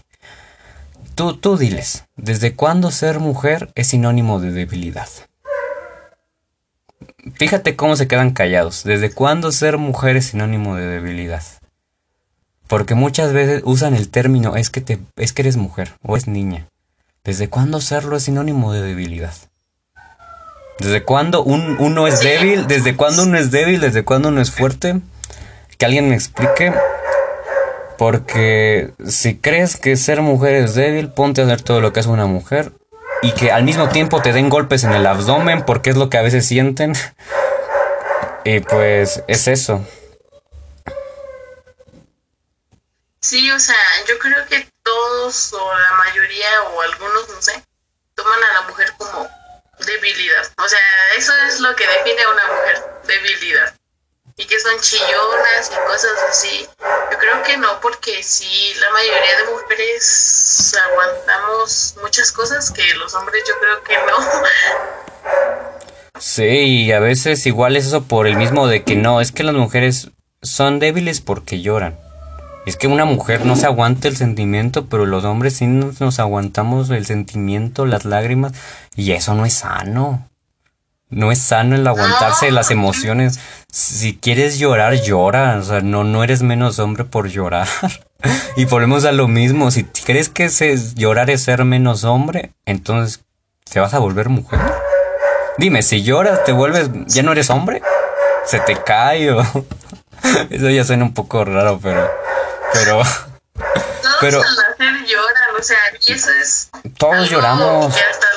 Tú, tú diles, ¿desde cuándo ser mujer es sinónimo de debilidad? Fíjate cómo se quedan callados. ¿Desde cuándo ser mujer es sinónimo de debilidad? Porque muchas veces usan el término es que te es que eres mujer o es niña. ¿Desde cuándo serlo es sinónimo de debilidad? ¿Desde cuándo un, uno es débil? ¿Desde cuándo uno es débil? ¿Desde cuándo uno es fuerte? Que alguien me explique. Porque si crees que ser mujer es débil, ponte a hacer todo lo que hace una mujer y que al mismo tiempo te den golpes en el abdomen porque es lo que a veces sienten. (laughs) y pues es eso. Sí, o sea, yo creo que todos o la mayoría o algunos, no sé, toman a la mujer como debilidad. O sea, eso es lo que define a una mujer, debilidad. Y que son chillonas y cosas así. Yo creo que no, porque sí, la mayoría de mujeres aguantamos muchas cosas que los hombres yo creo que no. Sí, y a veces igual es eso por el mismo de que no, es que las mujeres son débiles porque lloran. Es que una mujer no se aguanta el sentimiento, pero los hombres sí nos, aguantamos el sentimiento, las lágrimas, y eso no es sano. No es sano el aguantarse las emociones. Si quieres llorar, llora. O sea, no, no eres menos hombre por llorar. (laughs) y volvemos a lo mismo. Si crees que llorar es ser menos hombre, entonces te vas a volver mujer. Dime, si lloras, te vuelves, ya no eres hombre. Se te cae o... (laughs) Eso ya suena un poco raro, pero pero. Todos (laughs) pero, al nacer lloran, o sea, eso es. Todos lloramos. hasta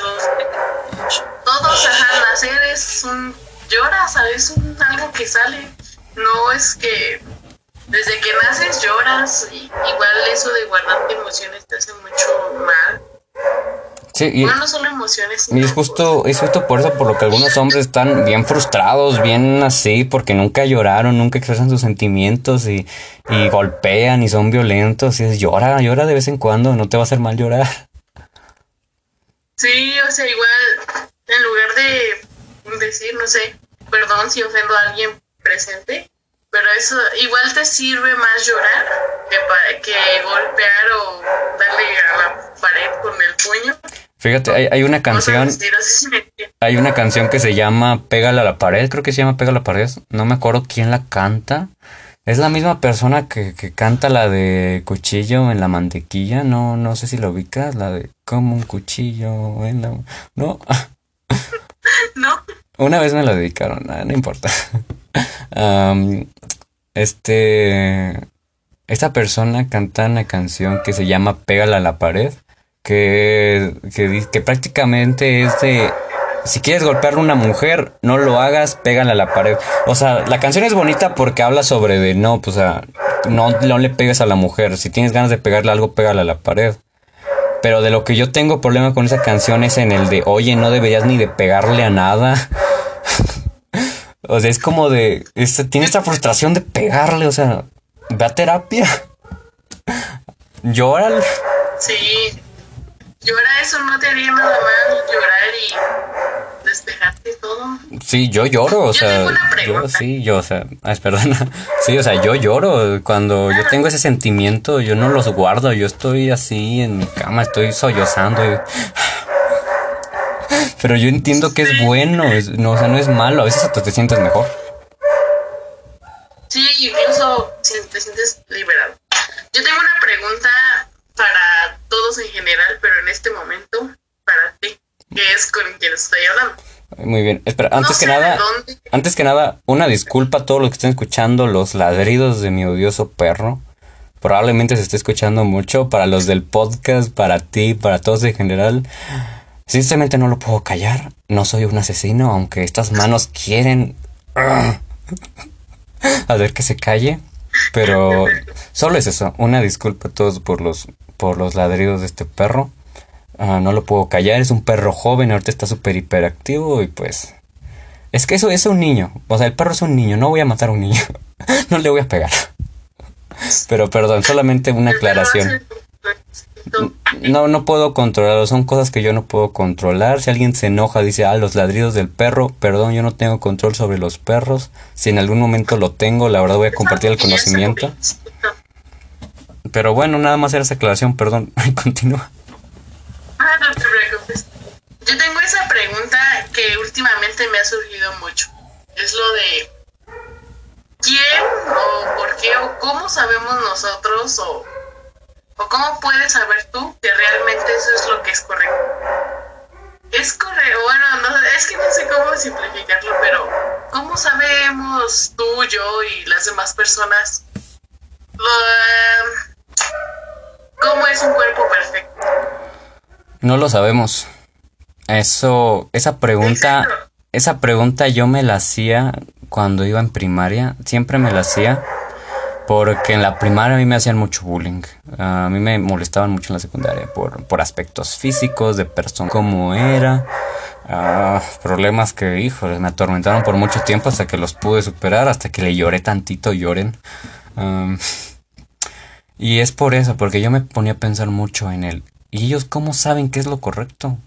todos al nacer es un. Lloras, ¿sabes? Es un, algo que sale. No es que. Desde que naces lloras, y igual eso de guardarte emociones te hace mucho mal. Sí, y, no solo emociones. Y es justo, es justo por eso por lo que algunos hombres están bien frustrados, bien así, porque nunca lloraron, nunca expresan sus sentimientos y, y golpean y son violentos. Y es llora, llora de vez en cuando, no te va a hacer mal llorar. Sí, o sea, igual, en lugar de decir, no sé, perdón si ofendo a alguien presente, pero eso igual te sirve más llorar que, que golpear o darle a la pared con el puño. Fíjate, hay, hay una canción. Hay una canción que se llama Pégala a la pared, creo que se llama Pégala a la pared. No me acuerdo quién la canta. Es la misma persona que, que canta la de cuchillo en la mantequilla. No, no sé si lo ubicas, la de como un cuchillo en la. No. (laughs) no. Una vez me la dedicaron, no, importa. (laughs) este. Esta persona canta una canción que se llama Pégala a la pared que, que, prácticamente es de si quieres golpear a una mujer, no lo hagas, pégale a la pared. O sea, la canción es bonita porque habla sobre de no, pues, no, no le pegues a la mujer. Si tienes ganas de pegarle algo, pégale a la pared. Pero de lo que yo tengo problema con esa canción es en el de, oye, no deberías ni de pegarle a nada. (laughs) o sea, es como de, tiene esta frustración de pegarle, o sea, ve a terapia. (laughs) Llórale. Sí, llora eso no te haría nada mal llorar y despejarte todo. Sí, yo lloro, o sea, yo sí, yo, o sea, ah, perdona, (laughs) sí, o sea, yo lloro cuando yo tengo ese sentimiento, yo no los guardo, yo estoy así en mi cama, estoy sollozando (sighs) pero yo entiendo que es bueno, no, o sea, no es malo, a veces hasta te sientes mejor. Sí, incluso te sientes liberado. Yo tengo una pregunta para todos en general, pero en este momento, para ti, que es con quien estoy hablando. Muy bien, espera, antes que nada, antes que nada, una disculpa a todos los que estén escuchando los ladridos de mi odioso perro. Probablemente se esté escuchando mucho para los del podcast, para ti, para todos en general. Sinceramente no lo puedo callar. No soy un asesino, aunque estas manos quieren (laughs) a ver que se calle. Pero solo es eso. Una disculpa a todos por los, por los ladridos de este perro. Ah, no lo puedo callar. Es un perro joven, ahorita está súper hiperactivo y pues... Es que eso es un niño. O sea, el perro es un niño. No voy a matar a un niño. (laughs) no le voy a pegar. Pero perdón, solamente una aclaración. No, no puedo controlarlo, son cosas que yo no puedo controlar. Si alguien se enoja, dice, ah, los ladridos del perro, perdón, yo no tengo control sobre los perros. Si en algún momento lo tengo, la verdad voy a compartir el conocimiento. Pero bueno, nada más era esa aclaración, perdón, (laughs) continúa. No te preocupes. Yo tengo esa pregunta que últimamente me ha surgido mucho. Es lo de quién o por qué o cómo sabemos nosotros o ¿O cómo puedes saber tú que realmente eso es lo que es correcto? Es correcto, bueno, es que no sé cómo simplificarlo, pero ¿cómo sabemos tú, yo y las demás personas cómo es un cuerpo perfecto? No lo sabemos. Eso, esa pregunta, esa pregunta yo me la hacía cuando iba en primaria, siempre me la hacía porque en la primaria a mí me hacían mucho bullying. A mí me molestaban mucho en la secundaria por, por aspectos físicos, de persona, cómo era. Ah, problemas que, híjole, me atormentaron por mucho tiempo hasta que los pude superar, hasta que le lloré tantito, lloren. y es por eso, porque yo me ponía a pensar mucho en él. ¿Y ellos cómo saben qué es lo correcto?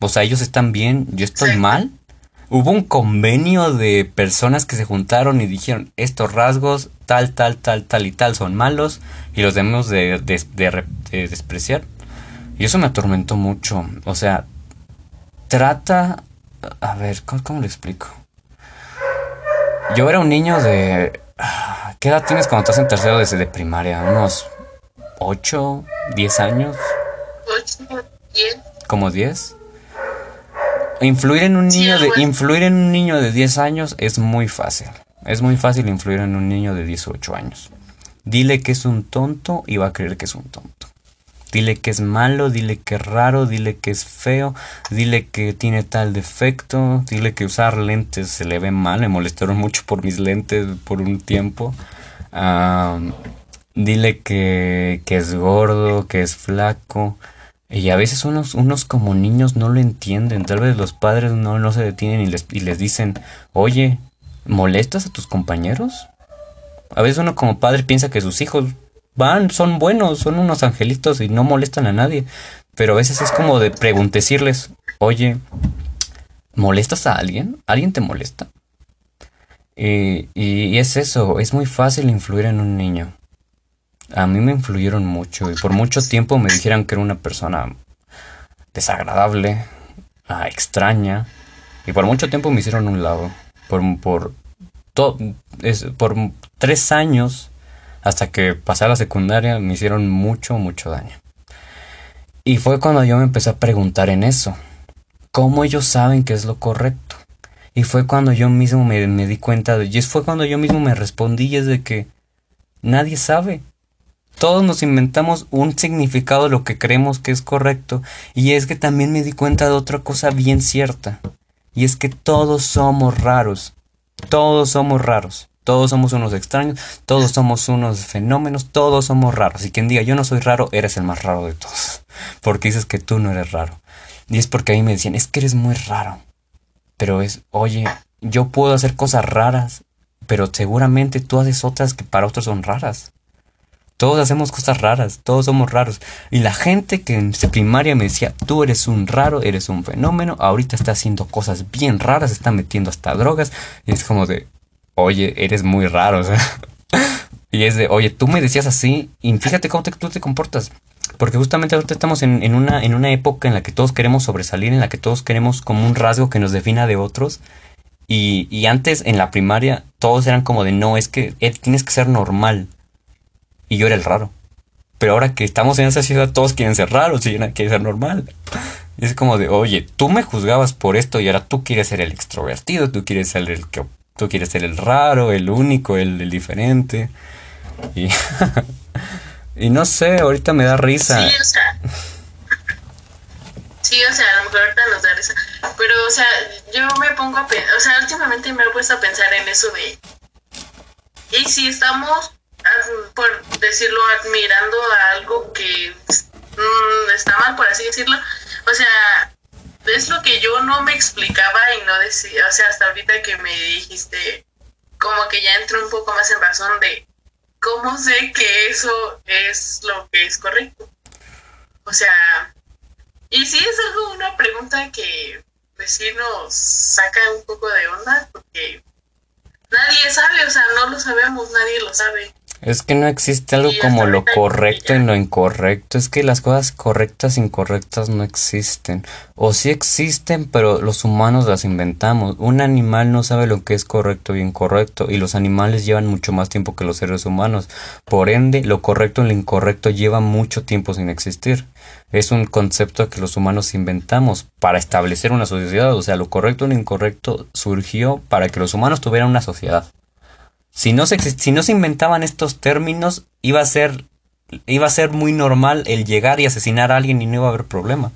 O sea, ellos están bien, yo estoy mal. Hubo un convenio de personas que se juntaron y dijeron, estos rasgos tal, tal, tal, tal y tal son malos y los debemos de, despreciar. Y eso me atormentó mucho. O sea, trata... A ver, ¿cómo, lo explico? Yo era un niño de... ¿Qué edad tienes cuando estás en tercero desde de primaria? ¿Unos 8, 10 años? 8, 10. ¿Como 10? Influir en un niño de influir en un niño de 10 años es muy fácil. Es muy fácil influir en un niño de 18 años. Dile que es un tonto y va a creer que es un tonto. Dile que es malo, dile que es raro, dile que es feo, dile que tiene tal defecto, dile que usar lentes se le ve mal, me molestaron mucho por mis lentes por un tiempo. dile que, que, es gordo, que es flaco. Y a veces unos, unos como niños no lo entienden, tal vez los padres no, no se detienen y les, y les dicen, oye, ¿molestas a tus compañeros? A veces uno como padre piensa que sus hijos van, son buenos, son unos angelitos y no molestan a nadie. Pero a veces es como de preguntarles, oye, ¿molestas a alguien? ¿Alguien te molesta? Y, y, es eso, es muy fácil influir en un niño. A mí me influyeron mucho y por mucho tiempo me dijeron que era una persona desagradable, ah, extraña. Y por mucho tiempo me hicieron un lado por, por, es, por tres años hasta que pasé a la secundaria me hicieron mucho, mucho daño. Y fue cuando yo me empecé a preguntar en eso. ¿Cómo ellos saben que es lo correcto? Y fue cuando yo mismo me, me di cuenta de... Y fue cuando yo mismo me respondí y es de que nadie sabe. Todos nos inventamos un significado de lo que creemos que es correcto. Y es que también me di cuenta de otra cosa bien cierta. Y es que todos somos raros. Todos somos raros. Todos somos unos extraños. Todos somos unos fenómenos. Todos somos raros. Y quien diga yo no soy raro, eres el más raro de todos. Porque dices que tú no eres raro. Y es porque a me decían, es que eres muy raro. Pero es, oye, yo puedo hacer cosas raras. Pero seguramente tú haces otras que para otros son raras. Todos hacemos cosas raras, todos somos raros. Y la gente que en primaria me decía, tú eres un raro, eres un fenómeno, ahorita está haciendo cosas bien raras, está metiendo hasta drogas. Y es como de, oye, eres muy raro. (laughs) y es de, oye, tú me decías así y fíjate cómo tú te comportas. Porque justamente ahorita estamos en, una, en una época en la que todos queremos sobresalir, en la que todos queremos como un rasgo que nos defina de otros. Y, y antes en la primaria todos eran como de, no, es que eh, tienes que ser normal y yo era el raro. Pero ahora que estamos en esa ciudad, todos quieren ser raros y quieren ser normal. Y es como de, oye, tú me juzgabas por esto y ahora tú quieres ser el extrovertido, tú quieres ser el que tú quieres ser el raro, el único, el, diferente. Y, (laughs) y no sé, ahorita me da risa. Sí, o sea. Sí, o sea, a lo mejor ahorita nos da risa. Pero, o sea, yo me pongo a pensar, o sea, últimamente me he puesto a pensar en eso de. Y si estamos, por decirlo, admirando a algo que mm, está mal, por así decirlo, o sea, es lo que yo no me explicaba y no decía, o sea, hasta ahorita que me dijiste, como que ya entré un poco más en razón de cómo sé que eso es lo que es correcto. O sea, y sí es algo, una pregunta que pues sí nos saca un poco de onda porque nadie sabe, o sea, no lo sabemos, nadie lo sabe. Es que no existe algo como lo correcto y lo incorrecto. Es que las cosas correctas e incorrectas no existen. O sí existen, pero los humanos las inventamos. Un animal no sabe lo que es correcto y incorrecto. Y los animales llevan mucho más tiempo que los seres humanos. Por ende, lo correcto y lo incorrecto lleva mucho tiempo sin existir. Es un concepto que los humanos inventamos para establecer una sociedad. O sea, lo correcto y lo incorrecto surgió para que los humanos tuvieran una sociedad. Si no, se, si no se inventaban estos términos, iba a ser iba a ser muy normal el llegar y asesinar a alguien y no iba a haber problema.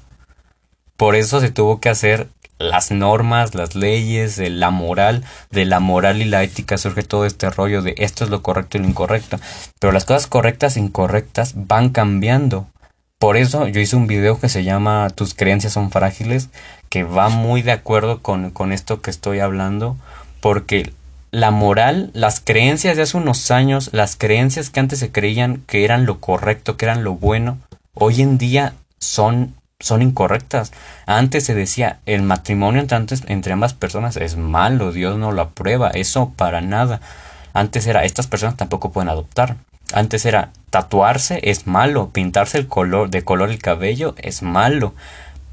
Por eso se tuvo que hacer las normas, las leyes, la moral, de la moral y la ética surge todo este rollo de esto es lo correcto y lo incorrecto. Pero las cosas correctas e incorrectas van cambiando. Por eso yo hice un video que se llama Tus creencias son frágiles, que va muy de acuerdo con, con esto que estoy hablando, porque la moral, las creencias de hace unos años, las creencias que antes se creían que eran lo correcto, que eran lo bueno, hoy en día son, son incorrectas. Antes se decía, el matrimonio entre, entre ambas personas es malo, Dios no lo aprueba, eso para nada. Antes era, estas personas tampoco pueden adoptar. Antes era, tatuarse es malo, pintarse el color, de color el cabello es malo,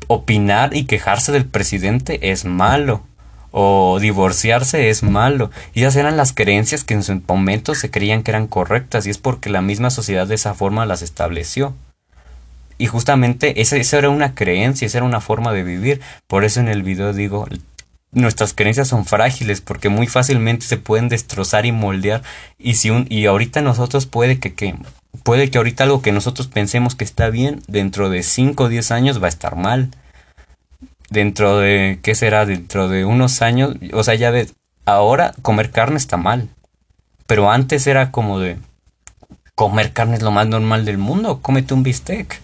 opinar y quejarse del presidente es malo o divorciarse es malo. Y esas eran las creencias que en su momento se creían que eran correctas y es porque la misma sociedad de esa forma las estableció. Y justamente esa, esa era una creencia, esa era una forma de vivir. Por eso en el video digo, nuestras creencias son frágiles porque muy fácilmente se pueden destrozar y moldear y si un y ahorita nosotros puede que, que puede que ahorita algo que nosotros pensemos que está bien dentro de 5 o 10 años va a estar mal dentro de, ¿qué será? Dentro de unos años, o sea, ya ves, ahora comer carne está mal, pero antes era como de, comer carne es lo más normal del mundo, cómete un bistec.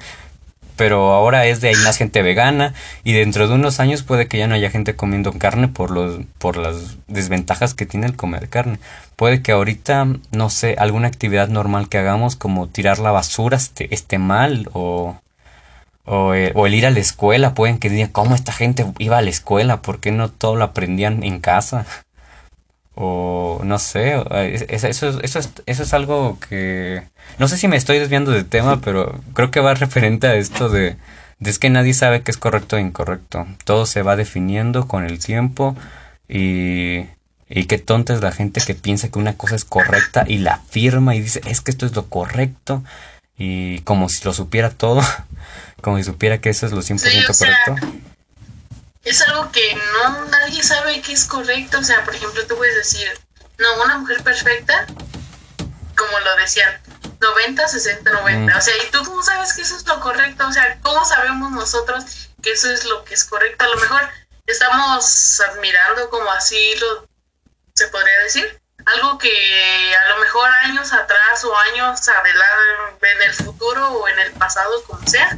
Pero ahora es de hay más gente vegana y dentro de unos años puede que ya no haya gente comiendo carne por los por las desventajas que tiene el comer carne. Puede que ahorita, no sé, alguna actividad normal que hagamos como tirar la basura esté, esté mal o eh, o el, ir a la escuela, pueden que digan, ¿cómo esta gente iba a la escuela? ¿Por qué no todo lo aprendían en casa? O no sé, eso, eso, eso, es, eso es algo que... No sé si me estoy desviando del tema, pero creo que va referente a esto de, de es que nadie sabe qué es correcto e incorrecto. Todo se va definiendo con el tiempo y, y qué tonta es la gente que piensa que una cosa es correcta y la afirma y dice, es que esto es lo correcto y como si lo supiera todo. (laughs) como si supiera que eso es lo 100% correcto. Es algo que no nadie sabe que es correcto. O sea, por ejemplo, tú puedes decir, no, una mujer perfecta, como lo decían, 90, 60, 90. O sea, y tú cómo sabes que eso es lo correcto. O sea, ¿cómo sabemos nosotros que eso es lo que es correcto? A lo mejor estamos admirando como así lo se podría decir. Algo que a lo mejor años atrás o años adelante, en el futuro o en el pasado, como sea,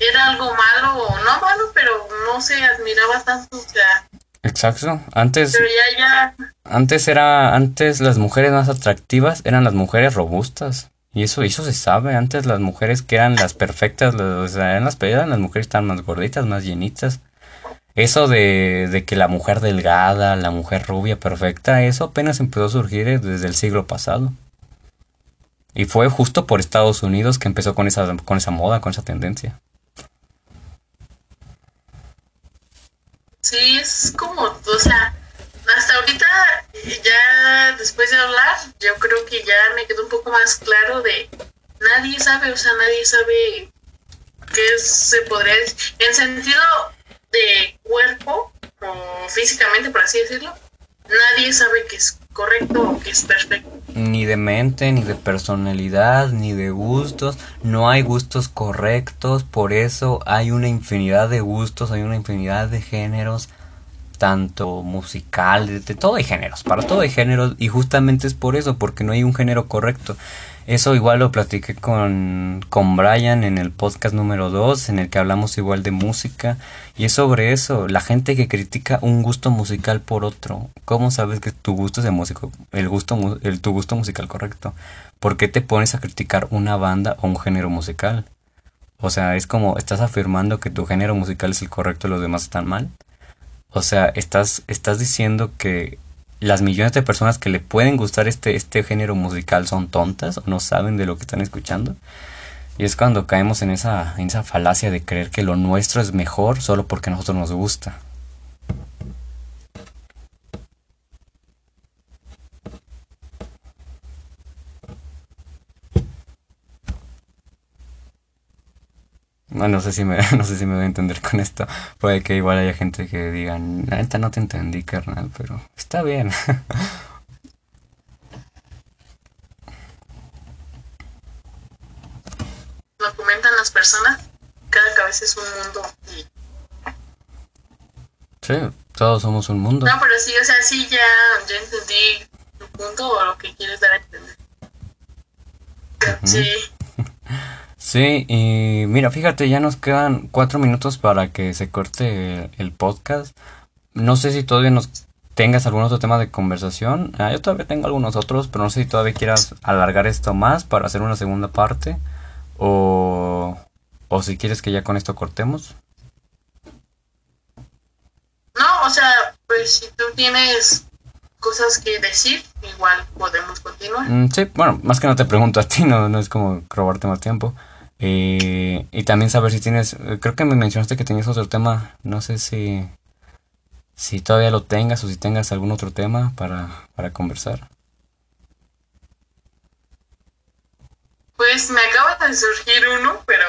era algo malo o no malo, pero no se admiraba tanto, o sea. Exacto. Antes. Pero ya, ya. Antes era, antes las mujeres más atractivas eran las mujeres robustas. Y eso, eso se sabe. Antes las mujeres que eran las perfectas, o sea, eran las eran las mujeres estaban más gorditas, más llenitas. Eso de, de que la mujer delgada, la mujer rubia perfecta, eso apenas empezó a surgir desde el siglo pasado. Y fue justo por Estados Unidos que empezó con esa, con esa moda, con esa tendencia. Sí, es como, o sea, hasta ahorita, ya después de hablar, yo creo que ya me quedó un poco más claro de nadie sabe, o sea, nadie sabe que se podría en sentido de cuerpo o físicamente, por así decirlo, nadie sabe que es correcto o que es perfecto. Ni de mente, ni de personalidad, ni de gustos. No hay gustos correctos, por eso hay una infinidad de gustos, hay una infinidad de géneros, tanto musical, de, todo hay géneros, para todo hay géneros, y justamente es por eso, porque no hay un género correcto. Eso igual lo platiqué con, con Brian en el podcast número 2, en el que hablamos igual de música. Y es sobre eso, la gente que critica un gusto musical por otro. ¿Cómo sabes que tu gusto es de músico, el gusto, el, tu gusto musical correcto? ¿Por qué te pones a criticar una banda o un género musical? O sea, es como estás afirmando que tu género musical es el correcto y los demás están mal. O sea, estás, estás diciendo que las millones de personas que le pueden gustar este, este género musical son tontas o no saben de lo que están escuchando. Y es cuando caemos en esa, en esa falacia de creer que lo nuestro es mejor solo porque a nosotros nos gusta. No sé si me, (laughs) no sé si me voy a entender con esto. Puede que igual haya gente que diga, esta no te entendí, carnal, pero está bien. (laughs) Lo comentan las personas, cada cabeza es un mundo. Sí, todos somos un mundo. No, pero sí, o sea, sí, ya, ya entendí tu punto o lo que quieres dar a entender. Sí. Sí, y mira, fíjate, ya nos quedan cuatro minutos para que se corte el, podcast. No sé si todavía nos tengas algún otro tema de conversación. Ah, yo todavía tengo algunos otros, pero no sé si todavía quieras alargar esto más para hacer una segunda parte. O, o si quieres que ya con esto cortemos. No, o sea, pues si tú tienes cosas que decir, igual podemos continuar. Mm, sí, bueno, más que no te pregunto a ti, no, no es como robarte más tiempo. Eh, y también saber si tienes, eh, creo que me mencionaste que tenías otro tema, no sé si, si todavía lo tengas o si tengas algún otro tema para, para conversar. Pues me acaba de surgir uno, pero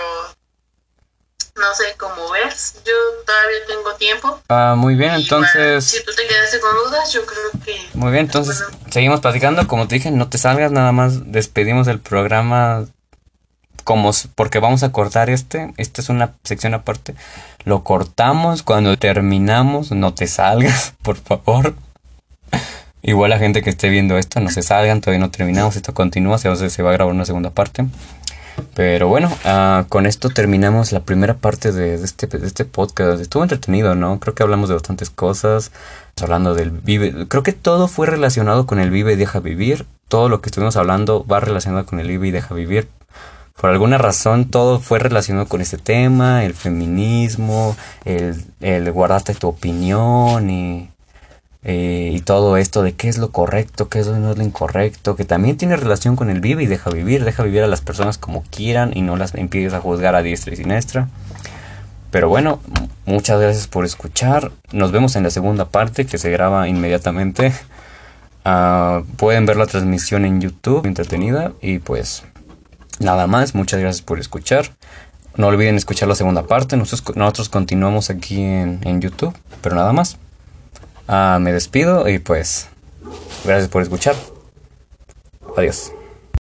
no sé cómo ves. Yo todavía tengo tiempo. Ah, muy bien, entonces. si tú te quedaste con dudas, yo creo que. Muy bien, entonces seguimos platicando. Como te dije, no te salgas, nada más despedimos el programa como porque vamos a cortar este, esta es una sección aparte, lo cortamos cuando terminamos, no te salgas, (laughs) por favor. Igual la gente que esté viendo esto, no se salgan, todavía no terminamos, esto continúa, se, se va a grabar una segunda parte. Pero bueno, uh, con esto terminamos la primera parte de, de, este, de este podcast. Estuvo entretenido, ¿no? Creo que hablamos de bastantes cosas. Hablando del vive. Creo que todo fue relacionado con el vive y deja vivir. Todo lo que estuvimos hablando va relacionado con el vive y deja vivir por alguna razón todo fue relacionado con este tema, el feminismo, el, el guardarte tu opinión y, eh, y todo esto de qué es lo correcto, qué es lo no es lo incorrecto, que también tiene relación con el vive y deja vivir, deja vivir a las personas como quieran y no las impides a juzgar a diestra y siniestra. Pero bueno, muchas gracias por escuchar. Nos vemos en la segunda parte que se graba inmediatamente. Ah, pueden ver la transmisión en YouTube, entretenida. Y pues Nada más, muchas gracias por escuchar. No olviden escuchar la segunda parte. Nosotros, continuamos aquí en, en, YouTube. Pero nada más. Ah, me despido y pues gracias por escuchar. Adiós.